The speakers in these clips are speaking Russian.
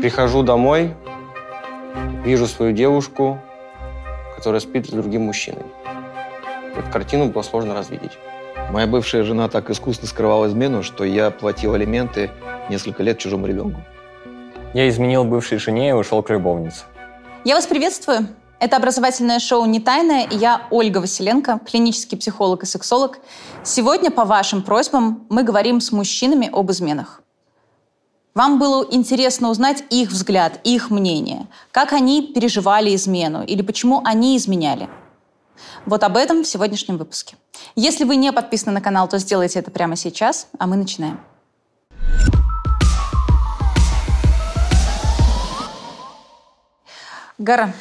Прихожу домой, вижу свою девушку, которая спит с другим мужчиной. Эту картину было сложно развидеть. Моя бывшая жена так искусно скрывала измену, что я платил алименты несколько лет чужому ребенку. Я изменил бывшей жене и ушел к любовнице. Я вас приветствую. Это образовательное шоу «Не тайное» и я, Ольга Василенко, клинический психолог и сексолог. Сегодня, по вашим просьбам, мы говорим с мужчинами об изменах. Вам было интересно узнать их взгляд, их мнение, как они переживали измену или почему они изменяли. Вот об этом в сегодняшнем выпуске. Если вы не подписаны на канал, то сделайте это прямо сейчас, а мы начинаем. Гара,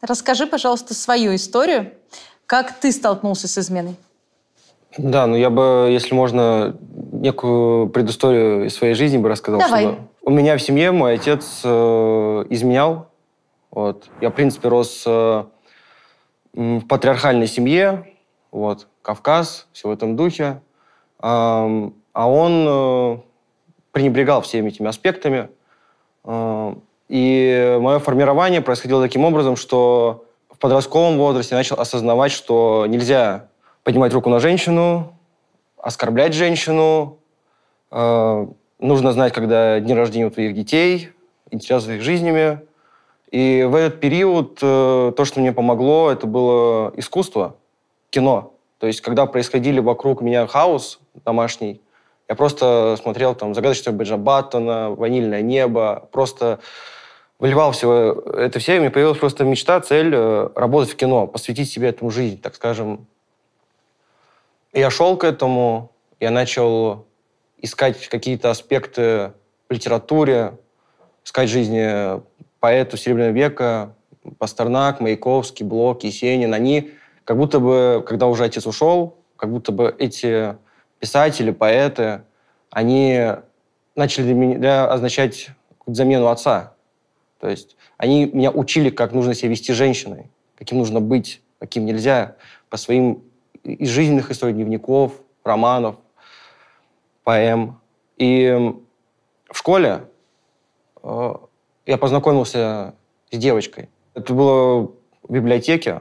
расскажи, пожалуйста, свою историю. Как ты столкнулся с изменой? Да, ну я бы, если можно, некую предысторию из своей жизни бы рассказал. Давай. Чтобы... У меня в семье мой отец э, изменял. Вот. Я, в принципе, рос э, в патриархальной семье. Вот. Кавказ, все в этом духе. А, а он э, пренебрегал всеми этими аспектами. Э, и мое формирование происходило таким образом, что в подростковом возрасте я начал осознавать, что нельзя поднимать руку на женщину, оскорблять женщину. Э, нужно знать, когда дни рождения у твоих детей, интересоваться их жизнями. И в этот период э, то, что мне помогло, это было искусство, кино. То есть, когда происходили вокруг меня хаос домашний, я просто смотрел там «Загадочная Бэджа Баттона», «Ванильное небо», просто выливал все это все, и мне появилась просто мечта, цель э, работать в кино, посвятить себе этому жизнь, так скажем. Я шел к этому, я начал искать какие-то аспекты в литературе, искать жизни поэту Серебряного века, Пастернак, Маяковский, Блок, Есенин. Они как будто бы, когда уже отец ушел, как будто бы эти писатели, поэты, они начали для меня означать замену отца. То есть они меня учили, как нужно себя вести женщиной, каким нужно быть, каким нельзя, по своим из жизненных историй, дневников, романов, поэм. И в школе э, я познакомился с девочкой. Это было в библиотеке.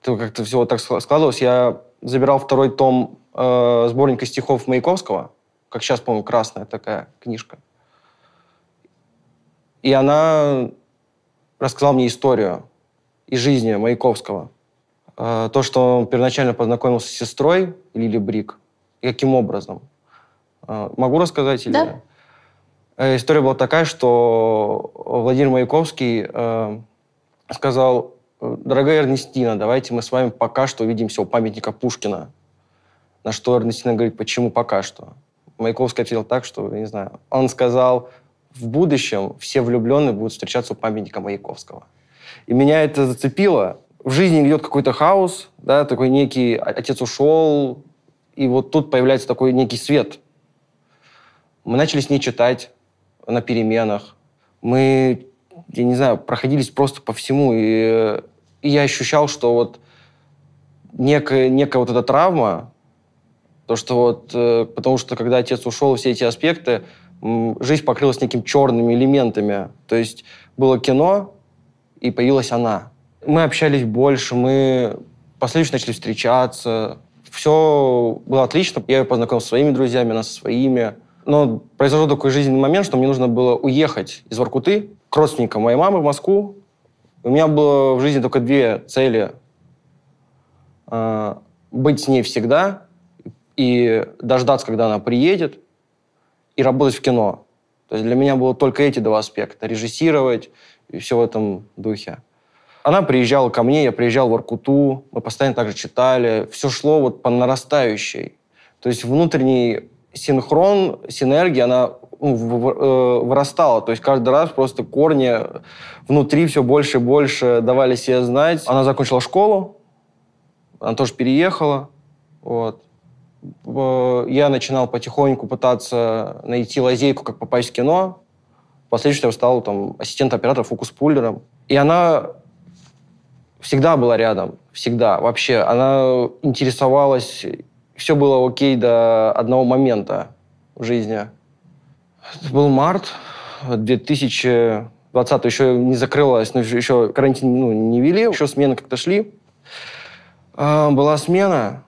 Это как-то все вот так складывалось. Я забирал второй том э, сборника стихов Маяковского, как сейчас помню, красная такая книжка. И она рассказала мне историю из жизни Маяковского. Э, то, что он первоначально познакомился с сестрой Лили Брик, каким образом. Э, могу рассказать? Да. Или... Э, история была такая, что Владимир Маяковский э, сказал, дорогая Эрнестина, давайте мы с вами пока что увидимся у памятника Пушкина. На что Эрнестина говорит, почему пока что? Маяковский ответил так, что, не знаю, он сказал, в будущем все влюбленные будут встречаться у памятника Маяковского. И меня это зацепило. В жизни идет какой-то хаос, да, такой некий отец ушел, и вот тут появляется такой некий свет. Мы начали с ней читать на переменах. Мы, я не знаю, проходились просто по всему, и, и я ощущал, что вот некая, некая вот эта травма, то, что вот, э, потому что когда отец ушел, все эти аспекты, жизнь покрылась некими черными элементами. То есть было кино, и появилась она. Мы общались больше, мы последовательно начали встречаться. Все было отлично. Я ее познакомил со своими друзьями, она со своими. Но произошел такой жизненный момент, что мне нужно было уехать из Воркуты к родственникам моей мамы в Москву. У меня было в жизни только две цели. Э, быть с ней всегда и дождаться, когда она приедет, и работать в кино. То есть для меня было только эти два аспекта. Режиссировать и все в этом духе. Она приезжала ко мне, я приезжал в Аркуту, мы постоянно также читали. Все шло вот по нарастающей. То есть внутренний синхрон, синергия, она ну, э, вырастала. То есть каждый раз просто корни внутри все больше и больше давали себе знать. Она закончила школу, она тоже переехала. Вот я начинал потихоньку пытаться найти лазейку, как попасть в кино. Впоследствии я стал там, ассистент оператора фокус-пуллером. И она всегда была рядом, всегда. Вообще, она интересовалась, все было окей до одного момента в жизни. Это был март 2020 еще не закрылась, но еще- карантин ну, не вели, еще смены как-то шли. А, Была смена,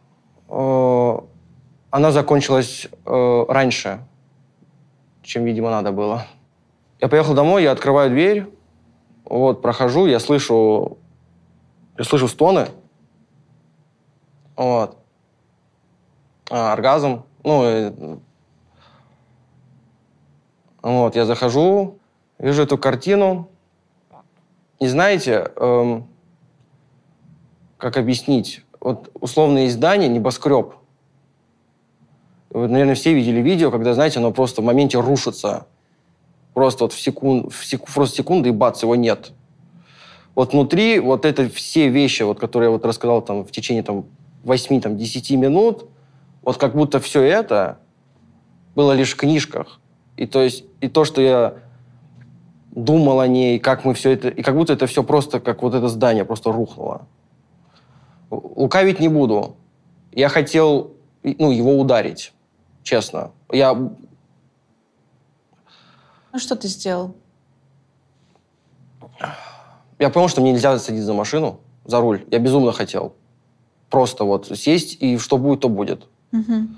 э, она закончилась э, раньше, чем, видимо, надо было. Я поехал домой, я открываю дверь, вот, прохожу, я слышу, я слышу стоны, вот, А, оргазм, ну, вот, я захожу, вижу эту картину, и знаете, эм, как объяснить, вот условное издание, небоскреб, вы, наверное, все видели видео, когда, знаете, оно просто в моменте рушится. Просто вот в, секунд, в сек- просто секунды, и бац, его нет. Вот внутри вот это все вещи, вот, которые я вот рассказал там, в течение там, 8-10 минут, вот как будто все это было лишь в книжках. И то есть и то, что я думал о ней, как мы все это... И как будто это все просто, как вот это здание просто рухнуло. Лукавить не буду. Я хотел ну, его ударить, честно. Я Ну что ты сделал? Я понял, что мне нельзя садиться за машину, за руль. Я безумно хотел. Просто вот сесть, и что будет, то будет. Мгм.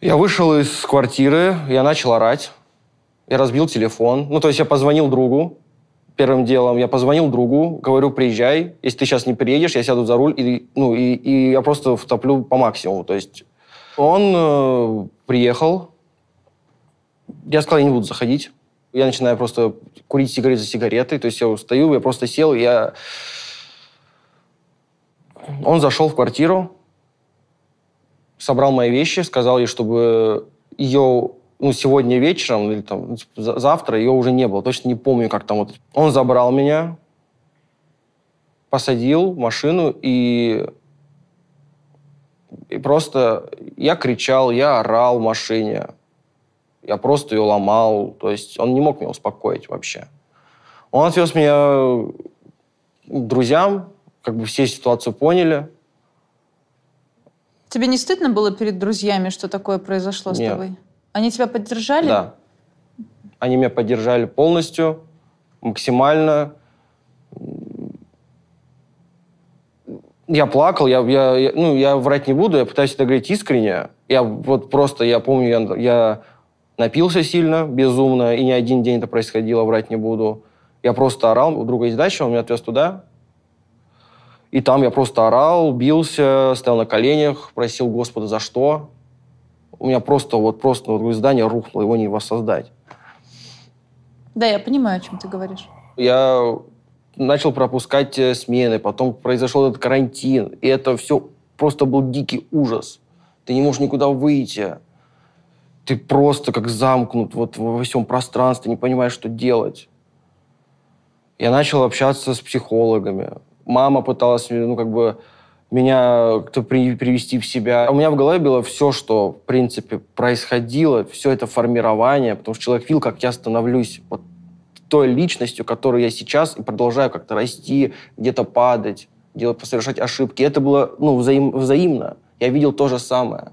Я вышел из квартиры, я начал орать. Я разбил телефон. Ну, то есть я позвонил другу первым делом. Я позвонил другу, говорю, приезжай. Если ты сейчас не приедешь, я сяду за руль, и, ну, и, и я просто втоплю по максимуму. То есть он э, приехал. Я сказал, я не буду заходить. Я начинаю просто курить сигареты за сигаретой. То есть я устаю, я просто сел, я... Он зашел в квартиру, собрал мои вещи, сказал ей, чтобы ее ну, сегодня вечером или там за- завтра ее уже не было. Точно не помню, как там вот. Он забрал меня, посадил машину и и просто я кричал, я орал в машине. Я просто ее ломал. То есть он не мог меня успокоить вообще. Он отвез меня к друзьям, как бы все ситуацию поняли. Тебе не стыдно было перед друзьями, что такое произошло с Нет. тобой? Они тебя поддержали? Да. Они меня поддержали полностью, максимально. Я плакал, я, я, я- ну, я врать не буду, я пытаюсь это говорить искренне. Я вот просто, я помню, я, я напился сильно, безумно, и не один день это происходило, врать не буду. Я просто орал, у друга есть дача, он меня отвез туда. И там я просто орал, бился, стоял на коленях, просил Господа за что. У меня просто вот просто вот здание рухнуло, его не воссоздать. Да, я понимаю, о чем ты говоришь. Я начал пропускать э, смены, потом произошел этот карантин, и это все просто был дикий ужас. Ты не можешь никуда выйти. Ты просто как замкнут вот во всем пространстве, не понимаешь, что делать. Я начал общаться с психологами. Мама пыталась, ну, как бы, меня как-то при- привести в себя. У меня в голове было все, что, в принципе, происходило, все это формирование, потому что человек видел, как я становлюсь вот той личностью, которой я сейчас, и продолжаю как-то расти, где-то падать, делать, совершать ошибки. Это было ну, взаим- взаимно. Я видел то же самое.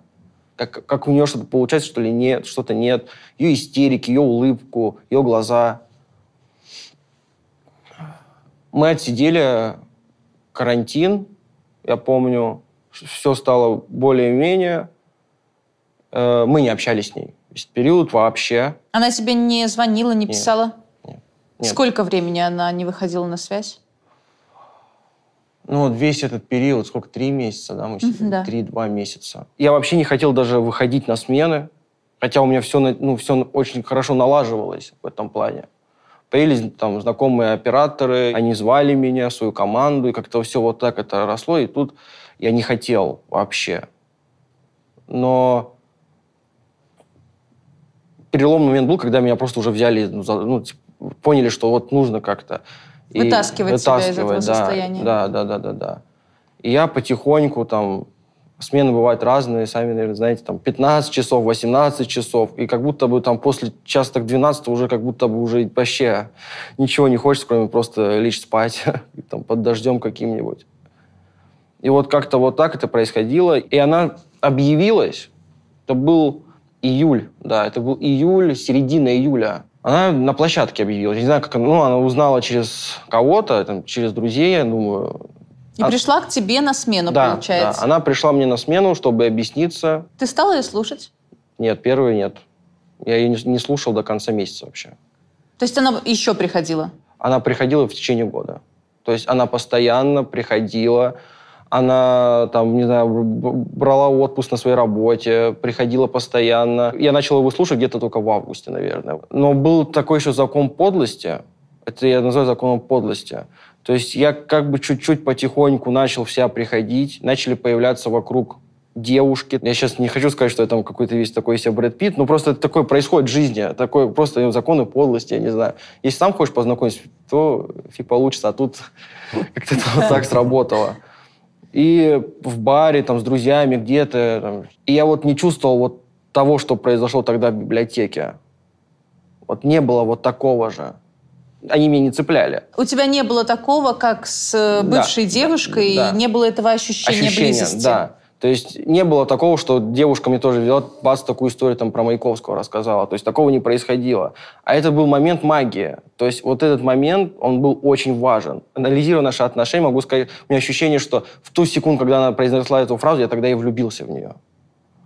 Как, как у нее что-то получается, что ли, нет, что-то нет. Ее истерики, ее улыбку, ее глаза. Мы отсидели карантин, я помню, все стало более-менее. Э, Мы не общались с ней. Весь период вообще. Она тебе не звонила, не Нет. писала? Нет. Сколько времени она не выходила на связь? Ну, вот весь этот период, сколько, три месяца, да, мы сидели? да. Три-два месяца. Я вообще не хотел даже выходить на смены, хотя у меня все, ну, все очень хорошо налаживалось в этом плане. Появились там знакомые операторы, они звали меня, свою команду, и как-то все вот так это росло, и тут я не хотел вообще. Но переломный момент был, когда меня просто уже взяли, ну, за- ну, типа, поняли, что вот нужно как-то. И Вытаскивать себя из этого вытаскивать, да, состояния. Да, да, да, да, да. И я потихоньку там, смены бывают разные, сами, наверное, знаете, там 15 часов, 18 часов, и как будто бы там после часа так 12 уже как будто бы уже вообще ничего не хочется, кроме просто лечь спать, и там под дождем каким-нибудь. И вот как-то вот так это происходило. И она объявилась. Это был Июль, да, это был июль, середина июля. Она на площадке объявилась. Не знаю, как она, ну, она узнала через кого-то, там, через друзей, я думаю. И А- пришла к тебе на смену, да, получается. да, она пришла мне на смену, чтобы объясниться. Ты стала ее слушать? Нет, первый нет. Я ее не слушал до конца месяца вообще. То есть она еще приходила? Она приходила в течение года. То есть она постоянно приходила, она там, не знаю, брала отпуск на своей работе, приходила постоянно. Я начал его слушать где-то только в августе, наверное. Но был такой еще закон подлости. Это я называю законом подлости. То есть я как бы чуть-чуть потихоньку начал вся приходить, начали появляться вокруг девушки. Я сейчас не хочу сказать, что я там какой-то весь такой себе Брэд Питт, но просто это такое происходит в жизни, такое просто законы подлости, я не знаю. Если сам хочешь познакомиться, то фиг получится, а тут как-то вот так сработало. И в баре, там, с друзьями где-то. там. И я вот не чувствовал вот того, что произошло тогда в библиотеке. Вот не было вот такого же. Они меня не цепляли. У тебя не было такого, как с э, Да, бывшей да, девушкой, да. и не было этого ощущения, близости? да. То есть не было такого, что девушка мне тоже взяла, бац, такую историю там про Маяковского рассказала. То есть такого не происходило. А это был момент магии. То есть вот этот момент, он был очень важен. Анализируя наши отношения, могу сказать, у меня ощущение, что в ту секунду, когда она произнесла эту фразу, я тогда и влюбился в нее.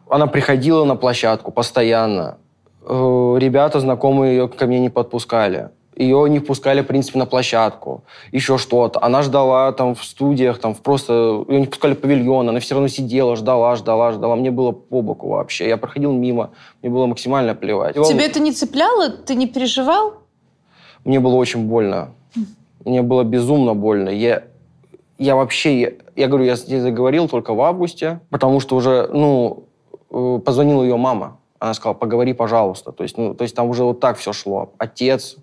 Она приходила на площадку постоянно. Э, Ребята, знакомые ее ко мне не подпускали. Ее не впускали, в принципе, на площадку. Еще что-то. Она ждала там в студиях, там в просто... Ее не пускали в павильон. Она все равно сидела, ждала, ждала, ждала. Мне было по боку вообще. Я проходил мимо. Мне было максимально плевать. Тебе это не цепляло? Ты не переживал? Мне было очень больно. Мне было безумно больно. Я, я вообще, я, я говорю, я с ней заговорил только в августе, потому что уже, ну, э, позвонила ее мама. Она сказала, поговори, пожалуйста. То есть, ну, то есть там уже вот так все шло. Отец,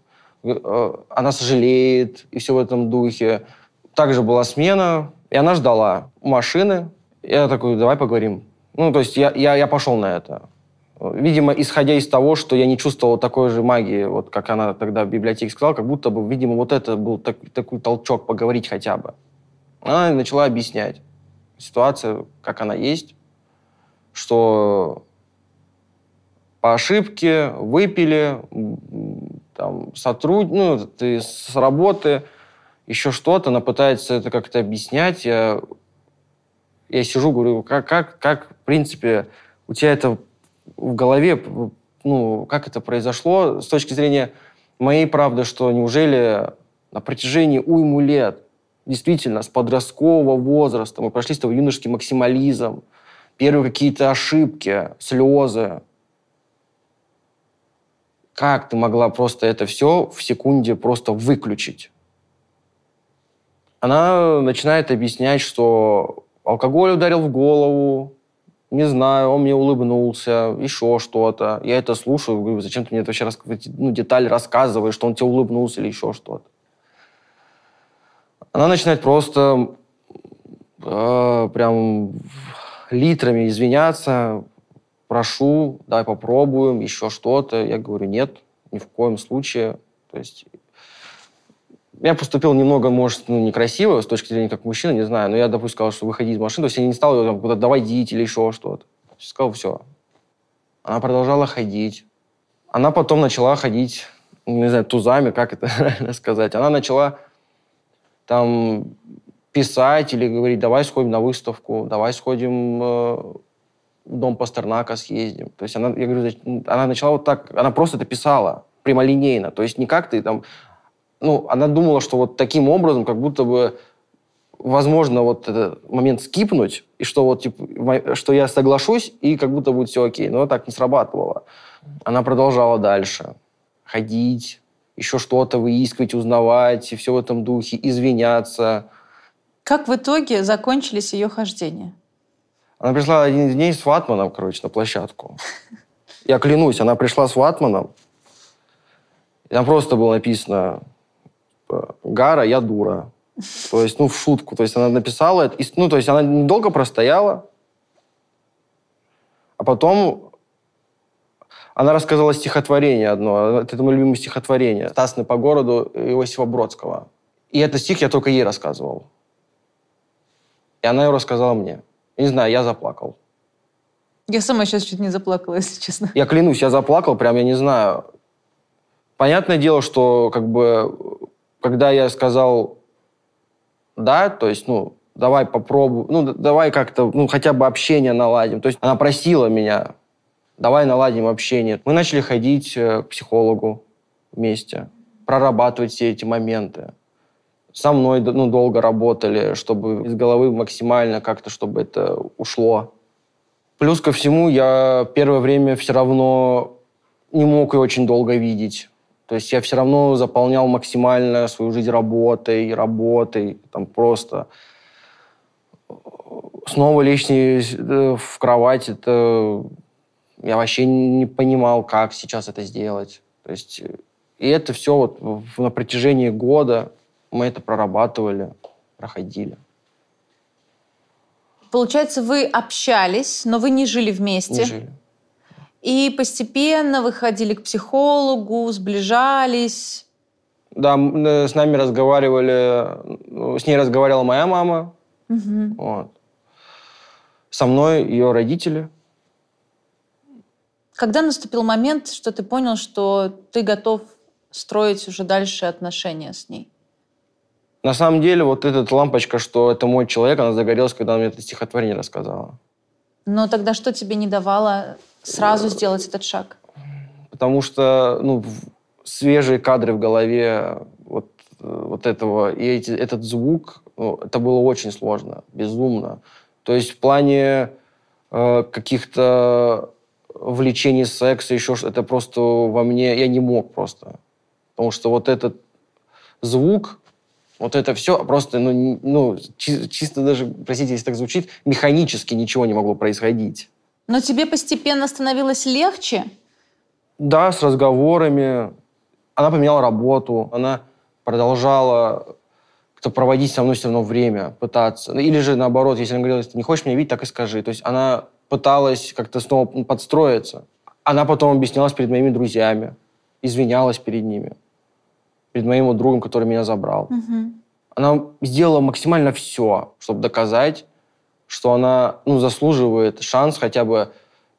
она сожалеет, и все в этом духе. Также была смена, и она ждала машины. Я такой, давай поговорим. Ну, то есть я, я, я пошел на это. Видимо, исходя из того, что я не чувствовал такой же магии, вот как она тогда в библиотеке сказала, как будто бы, видимо, вот это был так- такой толчок поговорить хотя бы. Она начала объяснять ситуацию, как она есть, что по ошибке выпили, там, сотруд... ну, ты с работы, еще что-то, она пытается это как-то объяснять. Я, я сижу, говорю, как, как, как, в принципе, у тебя это в голове, ну, как это произошло с точки зрения моей правды, что неужели на протяжении уйму лет, действительно, с подросткового возраста мы прошли с тобой юношеский максимализм, первые какие-то ошибки, слезы. Как ты могла просто это все в секунде просто выключить? Она начинает объяснять, что алкоголь ударил в голову, не знаю, он мне улыбнулся, еще что-то. Я это слушаю, говорю, зачем ты мне это вообще рас... ну, деталь рассказываешь, что он тебе улыбнулся или еще что-то. Она начинает просто э, прям литрами извиняться, прошу, давай попробуем, еще что-то. Я говорю, нет, ни в коем случае. То есть я поступил немного, может, ну, некрасиво с точки зрения как мужчина, не знаю, но я, допустим, сказал, что выходи из машины, то есть я не стал ее там куда-то доводить или еще что-то. Сказал, все. Она продолжала ходить. Она потом начала ходить, не знаю, тузами, как это сказать. Она начала там писать или говорить, давай сходим на выставку, давай сходим э, в дом Пастернака съездим. То есть она, я говорю, она начала вот так, она просто это писала прямолинейно. То есть не как ты там ну, она думала, что вот таким образом, как будто бы возможно вот этот момент скипнуть, и что вот, типа, что я соглашусь, и как будто будет все окей. Но так не срабатывало. Она продолжала дальше ходить, еще что-то выискивать, узнавать, и все в этом духе, извиняться. Как в итоге закончились ее хождения? Она пришла один из дней с ватманом, короче, на площадку. Я клянусь, она пришла с ватманом, и там просто было написано типа, «Гара, я дура». То есть, ну, в шутку. То есть она написала это. и, Ну, то есть она недолго простояла, а потом она рассказала стихотворение одно. Это мое любимое стихотворение. «Тасны по городу» Иосифа Бродского. И этот стих я только ей рассказывал. И она его рассказала мне. Не знаю, я заплакал. Я сама сейчас чуть не заплакала, если честно. Я клянусь, я заплакал, прям, я не знаю. Понятное дело, что как бы, когда я сказал да, то есть, ну, давай попробуем, ну, давай как-то, ну, хотя бы общение наладим. То есть она просила меня, давай наладим общение. Мы начали ходить э, к психологу вместе, прорабатывать все эти моменты. Со мной ну, долго работали, чтобы из головы максимально как-то, чтобы это ушло. Плюс ко всему, я первое время все равно не мог ее очень долго видеть. То есть я все равно заполнял максимально свою жизнь работой, работой, там просто снова лечь не э, в кровать, это я вообще не понимал, как сейчас это сделать. То есть э, и это все вот на протяжении года мы это прорабатывали, проходили. Получается, вы общались, но вы не жили вместе. Не жили. И постепенно вы ходили к психологу, сближались. Да, э, с нами разговаривали, ну, с ней разговаривала моя мама, Мгм. вот. Со мной ее родители. Когда наступил момент, что ты понял, что ты готов строить уже дальше отношения с ней? На самом деле, вот эта лампочка, что это мой человек, она загорелась, когда она мне это стихотворение рассказала. Но тогда что тебе не давало сразу сделать этот шаг? Потому что, ну, свежие кадры в голове вот, вот этого, и эти, этот звук, ну, это было очень сложно, безумно. То есть в плане э, каких-то влечений секса, еще что это просто во мне, я не мог просто. Потому что вот этот звук, вот это все просто, ну, ну чи- чисто даже, простите, если так звучит, механически ничего не могло происходить. Но тебе постепенно становилось легче? Да, с разговорами. Она поменяла работу, она продолжала как-то проводить со мной все равно время, пытаться. Ну, Или же наоборот, если она говорила, если ты не хочешь меня видеть, так и скажи. То есть она пыталась как-то снова подстроиться. Она потом объяснялась перед моими друзьями, извинялась перед ними, перед моим другом, который меня забрал. Мгм. Она сделала максимально все, чтобы доказать, что она ну, заслуживает шанс хотя бы,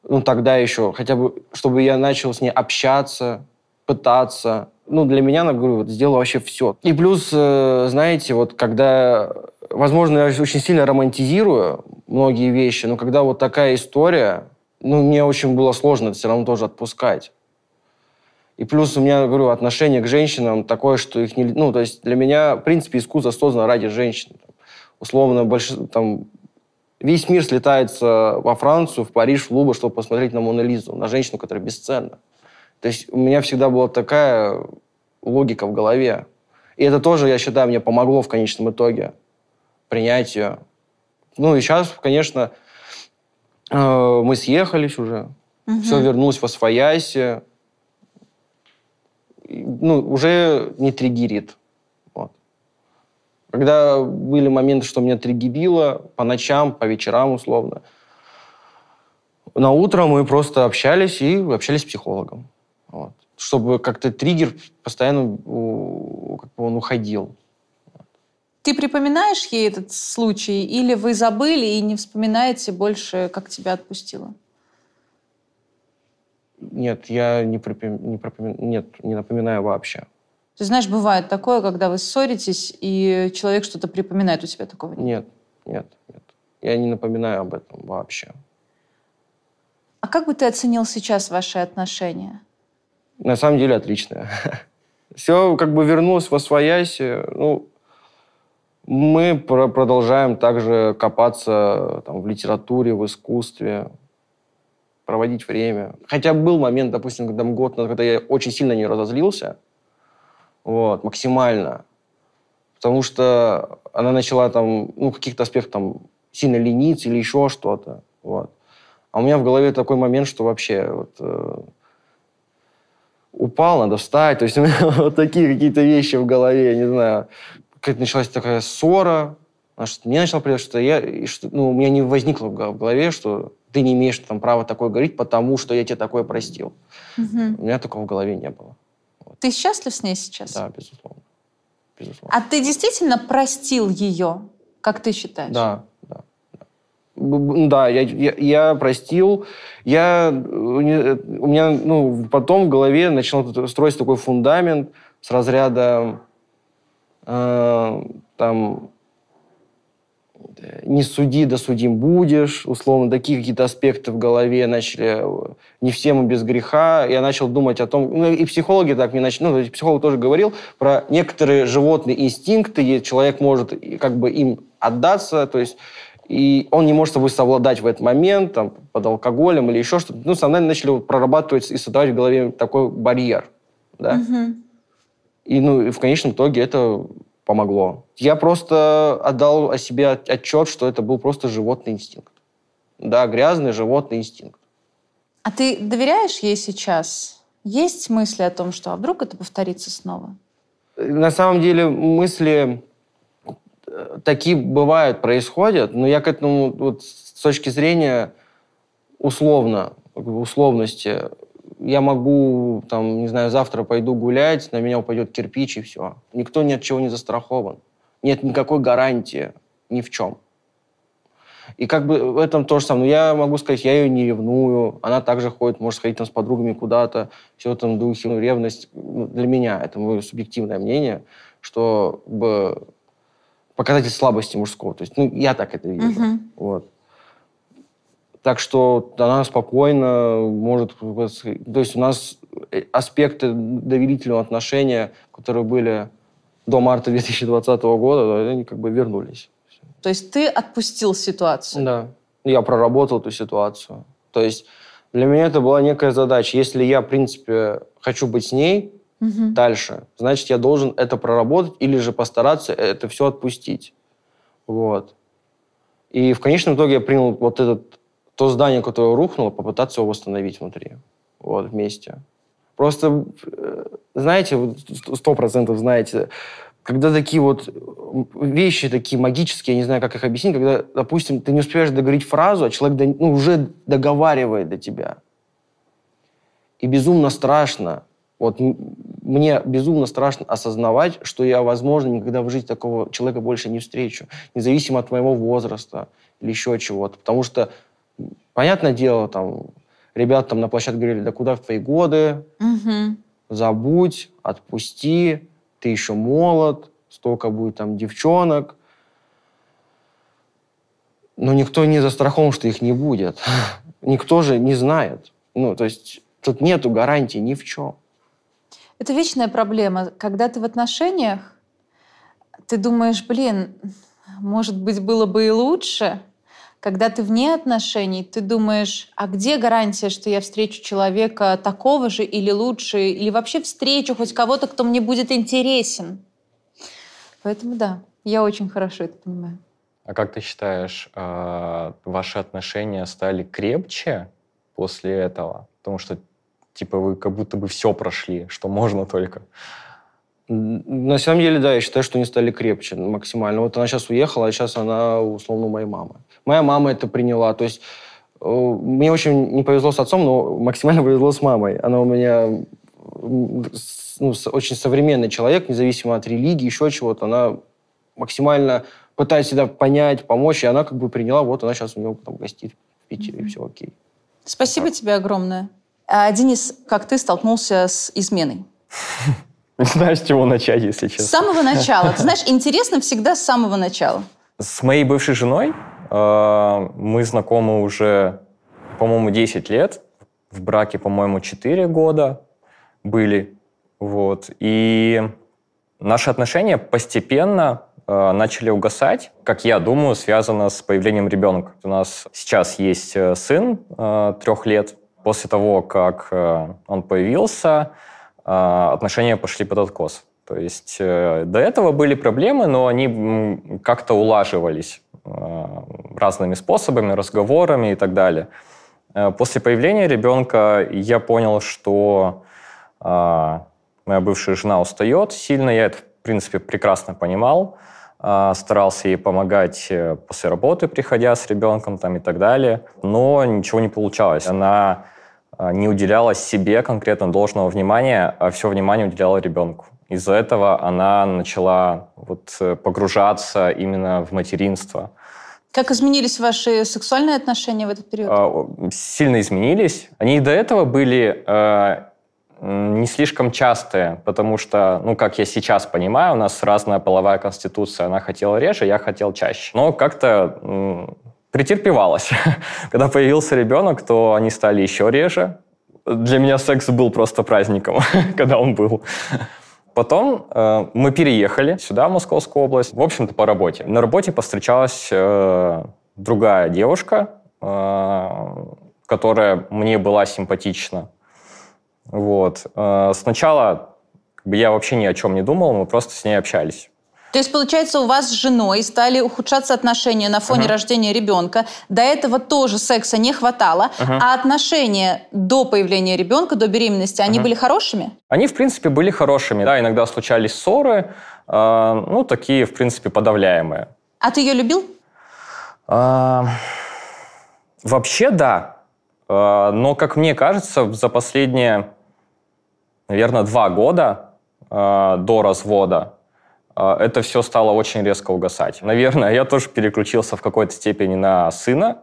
ну тогда еще, хотя бы, чтобы я начал с ней общаться, пытаться. Ну, для меня, она, говорю, вот, сделала вообще все. И плюс, э, знаете, вот когда, возможно, я очень сильно романтизирую многие вещи, но когда вот такая история, ну, мне очень было сложно это все равно тоже отпускать. И плюс у меня, говорю, отношение к женщинам такое, что их не... Ну, то есть для меня, в принципе, искусство создано ради женщин. Условно, больш... там, весь мир слетается во Францию, в Париж, в Лувр, чтобы посмотреть на Мону Лизу, на женщину, которая бесценна. То есть у меня всегда была такая логика в голове. И это тоже, я считаю, мне помогло в конечном итоге принять ее. Ну и сейчас, конечно, э, мы съехались уже, Мгм. все вернулось во свояси. Ну, уже не триггерит. Вот. Когда были моменты, что меня триггерило по ночам, по вечерам условно, на утро мы просто общались и общались с психологом. Вот. Чтобы как-то триггер постоянно как бы он уходил. Ты припоминаешь ей этот случай, или вы забыли и не вспоминаете больше, как тебя отпустило? Нет, я не, припом- не пропоми- нет, не напоминаю вообще. Ты знаешь, бывает такое, когда вы ссоритесь, и человек что-то припоминает, у тебя такого нет. Нет, нет, нет. Я не напоминаю об этом вообще. А как бы ты оценил сейчас ваши отношения? На самом деле отличная. Все как бы вернулось во своясь. Ну, мы про- продолжаем также копаться там, в литературе, в искусстве, проводить время. Хотя был момент, допустим, когда год когда я очень сильно нее разозлился, вот, максимально. Потому что она начала там, ну, каких-то аспектах там сильно лениться или еще что-то. Вот. А у меня в голове такой момент, что вообще вот, э, упал, надо встать. То есть у меня вот такие какие-то вещи в голове, я не знаю. Какая-то началась такая ссора. Мне приятно, что я, что, ну, у меня не возникло в голове, что ты не имеешь там права такое говорить, потому что я тебе такое простил. Мгм. У меня такого в голове не было. Ты счастлив с ней сейчас? Да, безусловно. Безусловно. А ты действительно простил ее, как ты считаешь? Да, да. ну да, я, я, я простил. Я, у меня ну, потом в голове начал тут строиться такой фундамент с разряда э, там не суди, да судим будешь, условно, такие какие-то аспекты в голове начали, э, не все мы без греха, я начал думать о том, ну и психологи так мне начали, ну, психолог тоже говорил про некоторые животные инстинкты, человек может как бы им отдаться, то есть и он не может собой совладать в этот момент, там, под алкоголем или еще что-то. Ну, со мной начали прорабатывать и создавать в голове такой барьер, да. Мгм. И, ну, и в конечном итоге это помогло. Я просто отдал о себе от- отчет, что это был просто животный инстинкт. Да, грязный животный инстинкт. А ты доверяешь ей сейчас? Есть мысли о том, что а вдруг это повторится снова? На самом деле мысли э, такие бывают, происходят, но я к этому вот с точки зрения условно, условности, я могу, там, не знаю, завтра пойду гулять, на меня упадет кирпич и все. Никто ни от чего не застрахован. Нет никакой гарантии ни в чем. И как бы в этом то же самое. Я могу сказать, я ее не ревную, она также ходит, может сходить там с подругами куда-то, все в этом духе. Ну, ревность ну, для меня, это мое субъективное мнение, что как бы, показатель слабости мужского. То есть, ну, я так это вижу. Мгм. Вот. Так что она спокойно может... То есть у нас э, аспекты доверительного отношения, которые были до марта 2020 года, они как бы вернулись. То есть ты отпустил ситуацию? Да. Я проработал эту ситуацию. То есть для меня это была некая задача. Если я, в принципе, хочу быть с ней Мгм. дальше, значит, я должен это проработать или же постараться это все отпустить. Вот. И в конечном итоге я принял вот этот, то здание, которое рухнуло, попытаться его восстановить внутри. Вот, вместе. Просто, э, знаете, сто процентов знаете, когда такие вот вещи такие магические, я не знаю, как их объяснить, когда, допустим, ты не успеваешь договорить фразу, а человек ну, уже договаривает до тебя. И безумно страшно, вот мне безумно страшно осознавать, что я, возможно, никогда в жизни такого человека больше не встречу, независимо от моего возраста или еще чего-то. Потому что, понятное дело, там, ребята там на площадке говорили, да куда в твои годы, Мгм. забудь, отпусти, ты еще молод, столько будет там девчонок. Но никто не застрахован, что их не будет. Никто же не знает. Ну, то есть тут нету гарантии ни в чем. Это вечная проблема. Когда ты в отношениях, ты думаешь, блин, может быть, было бы и лучше. Когда ты вне отношений, ты думаешь, а где гарантия, что я встречу человека такого же или лучше, или вообще встречу хоть кого-то, кто мне будет интересен. Поэтому да, я очень хорошо это понимаю. А как ты считаешь, э, ваши отношения стали крепче после этого? Потому что, типа, вы как будто бы все прошли, что можно только. На самом деле, да, я считаю, что они стали крепче максимально. Вот она сейчас уехала, а сейчас она, условно, у моей мамы. Моя мама это приняла. То есть э, мне очень не повезло с отцом, но максимально повезло с мамой. Она у меня ну, очень современный человек, независимо от религии, еще чего-то. Она максимально пытается всегда понять, помочь, и она как бы приняла, вот она сейчас у него там гостит в Питере, и все окей. Спасибо тебе огромное. А, Денис, как ты столкнулся с изменой? Не знаю, с чего начать, если С честно. самого начала. Ты знаешь, интересно всегда с самого начала. С моей бывшей женой э, мы знакомы уже, по-моему, 10 лет. В браке, по-моему, 4 года были. Вот. И наши отношения постепенно э, начали угасать. Как я думаю, связано с появлением ребенка. У нас сейчас есть э, сын э, трех лет. После того, как э, он появился, отношения пошли под откос. То есть э, до этого были проблемы, но они как-то улаживались э, разными способами, разговорами и так далее. Э, После появления ребенка я понял, что э, моя бывшая жена устает сильно. Я это, в принципе, прекрасно понимал. Старался ей помогать э, после работы, приходя с ребенком там, и так далее. Но ничего не получалось. Она не уделяла себе конкретно должного внимания, а все внимание уделяла ребенку. Из-за этого она начала вот э, погружаться именно в материнство. Как изменились ваши сексуальные отношения в этот период? А, сильно изменились. Они и до этого были э, не слишком частые, потому что, ну, как я сейчас понимаю, у нас разная половая конституция. Она хотела реже, я хотел чаще. Но как-то претерпевалась. Когда появился ребенок, то они стали еще реже. Для меня секс был просто праздником, когда он был. Потом э, мы переехали сюда, в Московскую область, в общем-то, по работе. На работе повстречалась э, другая девушка, э, которая мне была симпатична. Вот. Э, сначала я вообще ни о чем не думал, мы просто с ней общались. То есть, получается, у вас с женой стали ухудшаться отношения на фоне uh-huh. рождения ребенка. До этого тоже секса не хватало. Uh-huh. А отношения до появления ребенка, до беременности, они uh-huh. были хорошими? Они, в принципе, были хорошими. Да, иногда случались ссоры, э, ну, такие, в принципе, подавляемые. А ты ее любил? А, вообще, да. А, но, как мне кажется, за последние, наверное, два года а, до развода это все стало очень резко угасать. Наверное, я тоже переключился в какой-то степени на сына,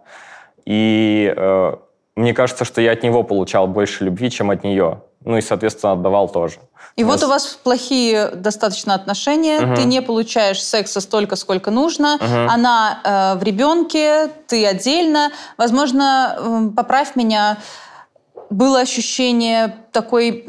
и э, мне кажется, что я от него получал больше любви, чем от нее. Ну и, соответственно, отдавал тоже. И у вот у вас плохие достаточно отношения, угу. ты не получаешь секса столько, сколько нужно, угу. она э, в ребенке, ты отдельно. Возможно, э, поправь меня, было ощущение такой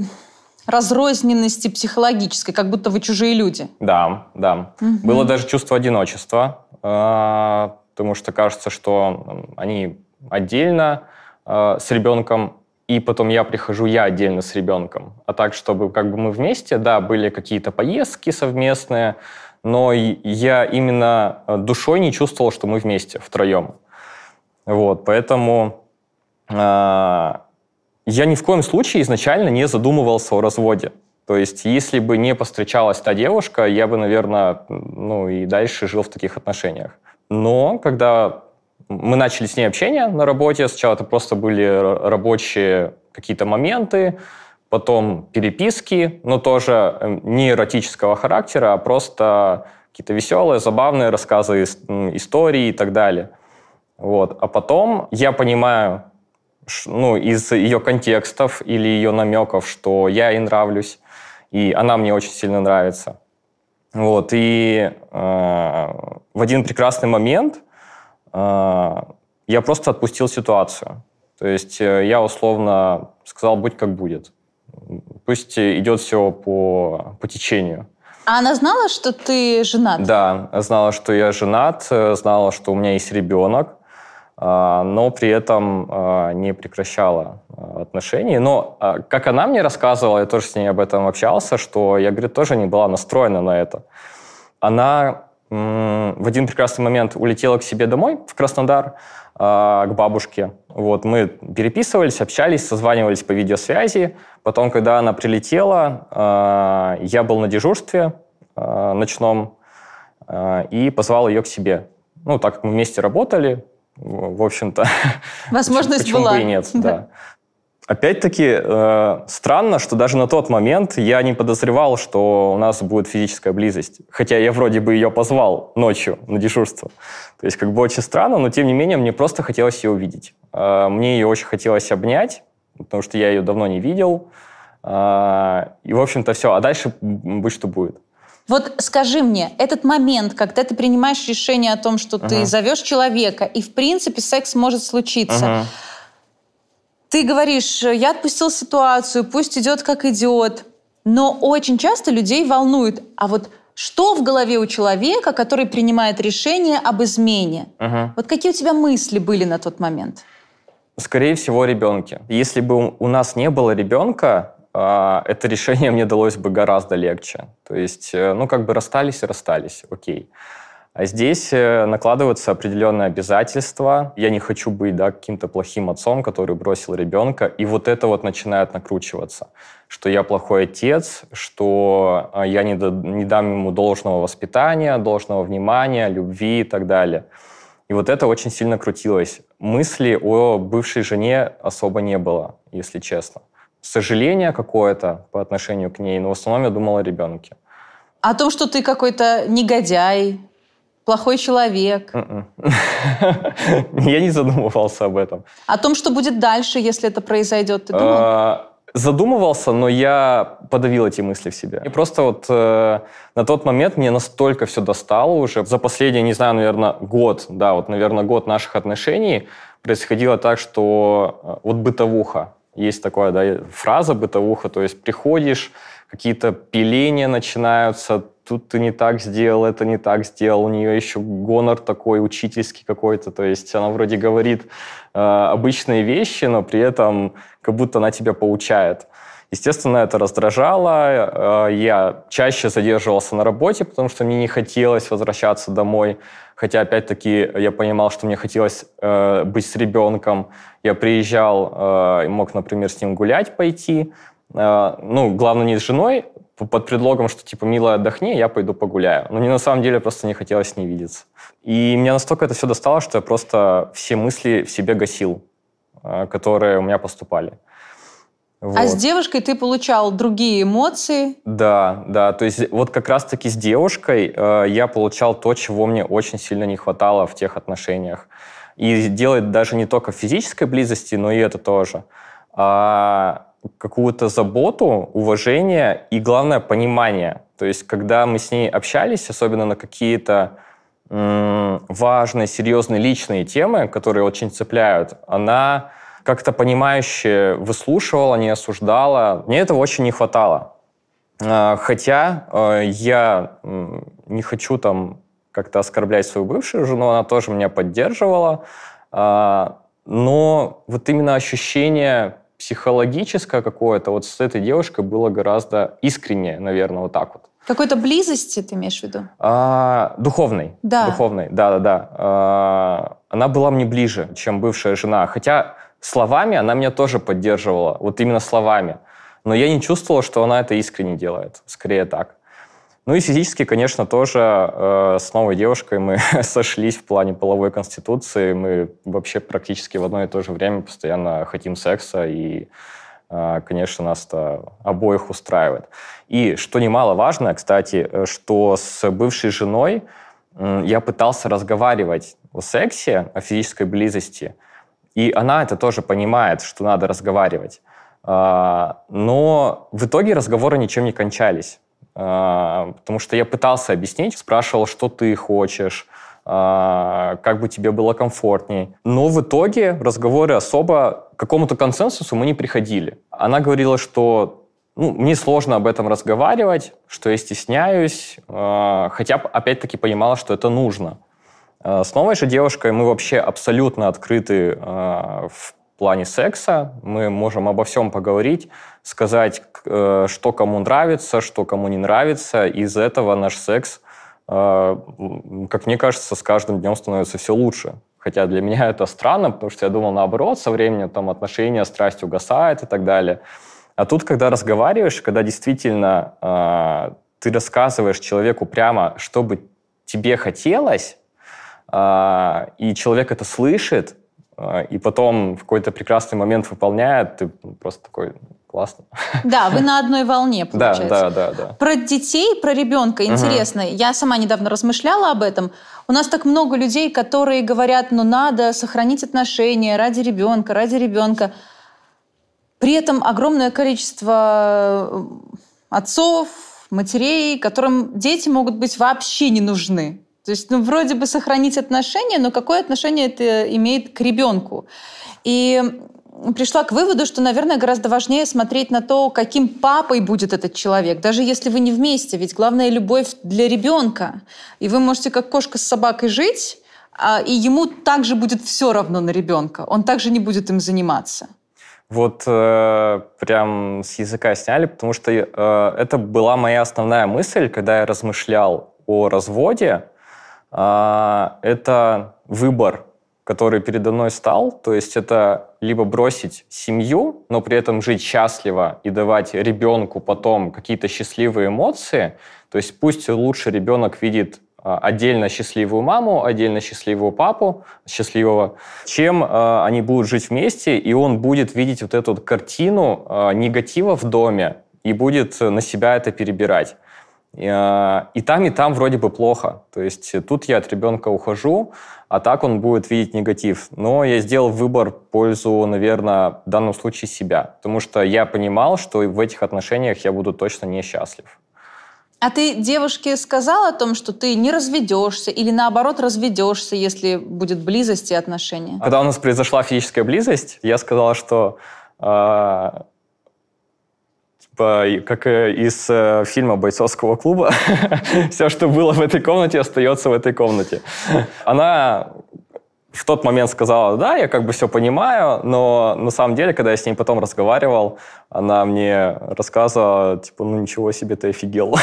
разрозненности психологической, как будто вы чужие люди. Да, да. Угу. Было даже чувство одиночества, э, потому что кажется, что они отдельно э, с ребенком, и потом я прихожу, я отдельно с ребенком. А так, чтобы как бы мы вместе, да, были какие-то поездки совместные, но я именно э, душой не чувствовал, что мы вместе, втроем. Вот, поэтому я ни в коем случае изначально не задумывался о разводе. То есть, если бы не повстречалась та девушка, я бы, наверное, ну и дальше жил в таких отношениях. Но когда мы начали с ней общение на работе, сначала это просто были рабочие какие-то моменты, потом переписки, но тоже эм, не эротического характера, а просто какие-то веселые, забавные рассказы, истории и так далее. Вот. А потом я понимаю, ну, из ее контекстов или ее намеков, что я ей нравлюсь, и она мне очень сильно нравится. Вот, и э, в один прекрасный момент э, я просто отпустил ситуацию. То есть э, я условно сказал, будь как будет. Пусть идет все по, по течению. А она знала, что ты женат? Да, знала, что я женат, э, знала, что у меня есть ребенок. А, но при этом а, не прекращала а, отношения. Но, как она мне рассказывала, я тоже с ней об этом общался, что я, говорит, тоже не была настроена на это. Она в один прекрасный момент улетела к себе домой, в Краснодар, к бабушке. Вот, мы переписывались, общались, созванивались по видеосвязи. Потом, когда она прилетела, я был на дежурстве ночном и позвал ее к себе. Ну, так как мы вместе работали, в общем-то... Возможность почему, была. Почему бы и нет, да. да. Опять-таки, э, странно, что даже на тот момент я не подозревал, что у нас будет физическая близость. Хотя я вроде бы ее позвал ночью на дежурство. То есть как бы очень странно, но тем не менее мне просто хотелось ее увидеть. Э, мне ее очень хотелось обнять, потому что я ее давно не видел. Э, и, в общем-то, все. А дальше будь что будет. Вот скажи мне, этот момент, когда ты принимаешь решение о том, что uh-huh. ты зовешь человека, и в принципе секс может случиться, uh-huh. ты говоришь, я отпустил ситуацию, пусть идет как идет, но очень часто людей волнует, а вот что в голове у человека, который принимает решение об измене? Uh-huh. Вот какие у тебя мысли были на тот момент? Скорее всего, ребенке. Если бы у нас не было ребенка, это решение мне далось бы гораздо легче. То есть, э, ну, как бы расстались и расстались, окей. А здесь э, накладываются определенные обязательства. Я не хочу быть да, каким-то плохим отцом, который бросил ребенка. И вот это вот начинает накручиваться. Что я плохой отец, что а, я не, не дам ему должного воспитания, должного внимания, любви и так далее. И вот это очень сильно крутилось. Мысли о бывшей жене особо не было, если честно сожаление какое-то по отношению к ней, но в основном я думал о ребенке. О том, что ты какой-то негодяй, плохой человек. М-м. Я не задумывался об этом. О том, что будет дальше, если это произойдет, ты думал? А, Задумывался, но я подавил эти мысли в себе. И просто вот э, на тот момент мне настолько все достало уже. За последний, не знаю, наверное, год, да, вот, наверное, год наших отношений происходило так, что э, вот бытовуха. Есть такая, да, фраза бытовуха, то есть приходишь, какие-то пиления начинаются, тут ты не так сделал, это не так сделал, у нее еще гонор такой учительский какой-то, то есть она вроде говорит э, обычные вещи, но при этом как будто она тебя поучает. Естественно, это раздражало. Э, я чаще задерживался на работе, потому что мне не хотелось возвращаться домой. Хотя, опять-таки, я понимал, что мне хотелось э, быть с ребенком. Я приезжал э, мог, например, с ним гулять пойти. Э, ну, главное, не с женой, под предлогом, что типа, милая, отдохни, я пойду погуляю. Но мне на самом деле просто не хотелось с ней видеться. И меня настолько это все достало, что я просто все мысли в себе гасил, э, которые у меня поступали. Вот. А с девушкой ты получал другие эмоции? Да, да. То есть вот как раз-таки с девушкой э, я получал то, чего мне очень сильно не хватало в тех отношениях. И делает даже не только в физической близости, но и это тоже. А какую-то заботу, уважение и, главное, понимание. То есть, когда мы с ней общались, особенно на какие-то важные, серьезные личные темы, которые очень цепляют, она как-то понимающе выслушивала, не осуждала. Мне этого очень не хватало. А, хотя э, я не хочу там как-то оскорблять свою бывшую жену, она тоже меня поддерживала. А, но вот именно ощущение психологическое какое-то вот с этой девушкой было гораздо искреннее, наверное, вот так вот. Какой-то близости ты имеешь в виду? А, духовной. Да. Духовной, да-да-да. А, она была мне ближе, чем бывшая жена. Хотя словами она меня тоже поддерживала, вот именно словами. Но я не чувствовал, что она это искренне делает. Скорее так. Ну и физически, конечно, тоже э, с новой девушкой мы сошлись в плане половой конституции. Мы вообще практически в одно и то же время постоянно хотим секса, и, э, конечно, нас это обоих устраивает. И что немаловажно, кстати, э, что с бывшей женой э, я пытался разговаривать о сексе, о физической близости, и она это тоже понимает, что надо разговаривать. Э, но в итоге разговоры ничем не кончались. А, потому что я пытался объяснить, спрашивал, что ты хочешь, а, как бы тебе было комфортней. Но в итоге разговоры особо к какому-то консенсусу мы не приходили. Она говорила, что ну, мне сложно об этом разговаривать, что я стесняюсь, а, хотя, опять-таки, понимала, что это нужно. С новой же девушкой мы вообще абсолютно открыты в плане секса. Мы можем обо всем поговорить, сказать, э, что кому нравится, что кому не нравится. Из этого наш секс, э, как мне кажется, с каждым днем становится все лучше. Хотя для меня это странно, потому что я думал наоборот, со временем там отношения, страсть угасает и так далее. А тут, когда разговариваешь, когда действительно э, ты рассказываешь человеку прямо, что бы тебе хотелось, э, и человек это слышит, а, и потом в какой-то прекрасный момент выполняет, ты просто такой, классно. Да, вы на одной волне, получается. Да, да, да. да. Про детей, про ребенка интересно. Угу. Я сама недавно размышляла об этом. У нас так много людей, которые говорят, ну надо сохранить отношения ради ребенка, ради ребенка. При этом огромное количество отцов, матерей, которым дети могут быть вообще не нужны. То есть, ну, вроде бы сохранить отношения, но какое отношение это имеет к ребенку? И пришла к выводу, что, наверное, гораздо важнее смотреть на то, каким папой будет этот человек, даже если вы не вместе. Ведь главная любовь для ребенка. И вы можете как кошка с собакой жить, а, и ему также будет все равно на ребенка. Он также не будет им заниматься. Вот э, прям с языка сняли, потому что э, это была моя основная мысль, когда я размышлял о разводе, это выбор, который передо мной стал. То есть это либо бросить семью, но при этом жить счастливо и давать ребенку потом какие-то счастливые эмоции. То есть пусть лучше ребенок видит а, отдельно счастливую маму, отдельно счастливого папу, счастливого, чем э, они будут жить вместе, и он будет видеть вот эту картину э, негатива в доме и будет на себя это перебирать. Э, и там, и там вроде бы плохо. То есть тут я от ребенка ухожу, а так он будет видеть негатив. Но я сделал выбор в пользу, наверное, в данном случае себя. Потому что я понимал, что в этих отношениях я буду точно несчастлив. А ты девушке сказал о том, что ты не разведешься или наоборот разведешься, если будет близость и отношения? Когда у нас произошла физическая близость, я сказал, что э, как из э, фильма бойцовского клуба, все, что было в этой комнате, остается в этой комнате. Она в тот момент сказала, да, я как бы все понимаю, но на самом деле, когда я с ней потом разговаривал, она мне рассказывала, типа, ну ничего себе, ты офигел.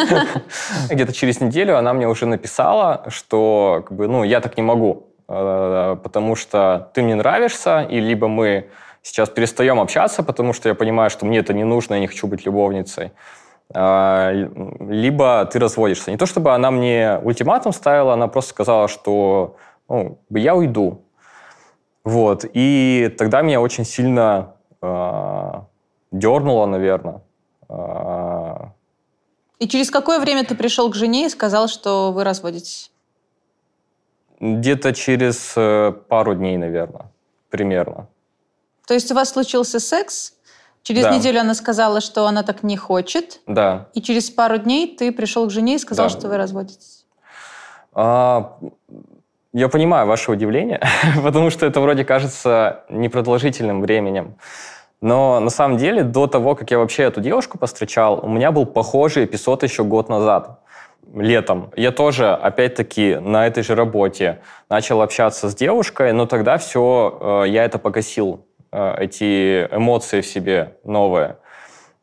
Где-то через неделю она мне уже написала, что, ну, я так не могу, э, потому что ты мне нравишься, и либо мы сейчас перестаем общаться, потому что я понимаю, что мне это не нужно, я не хочу быть любовницей, а, либо ты разводишься. Не то чтобы она мне ультиматум ставила, она просто сказала, что ну, я уйду. Вот. И тогда меня очень сильно э, дернуло, наверное. Э, и через какое время ты пришел к жене и сказал, что вы разводитесь? Где-то через э, пару дней, наверное, примерно. То есть у вас случился секс, через да. неделю она сказала, что она так не хочет. Да. И через пару дней ты пришел к жене и сказал, да. что вы разводитесь. А, я понимаю ваше удивление, потому что это вроде кажется непродолжительным временем. Но на самом деле до того, как я вообще эту девушку постречал, у меня был похожий эпизод еще год назад, летом. Я тоже, опять-таки, на этой же работе начал общаться с девушкой, но тогда все, э, я это погасил, эти эмоции в себе новые.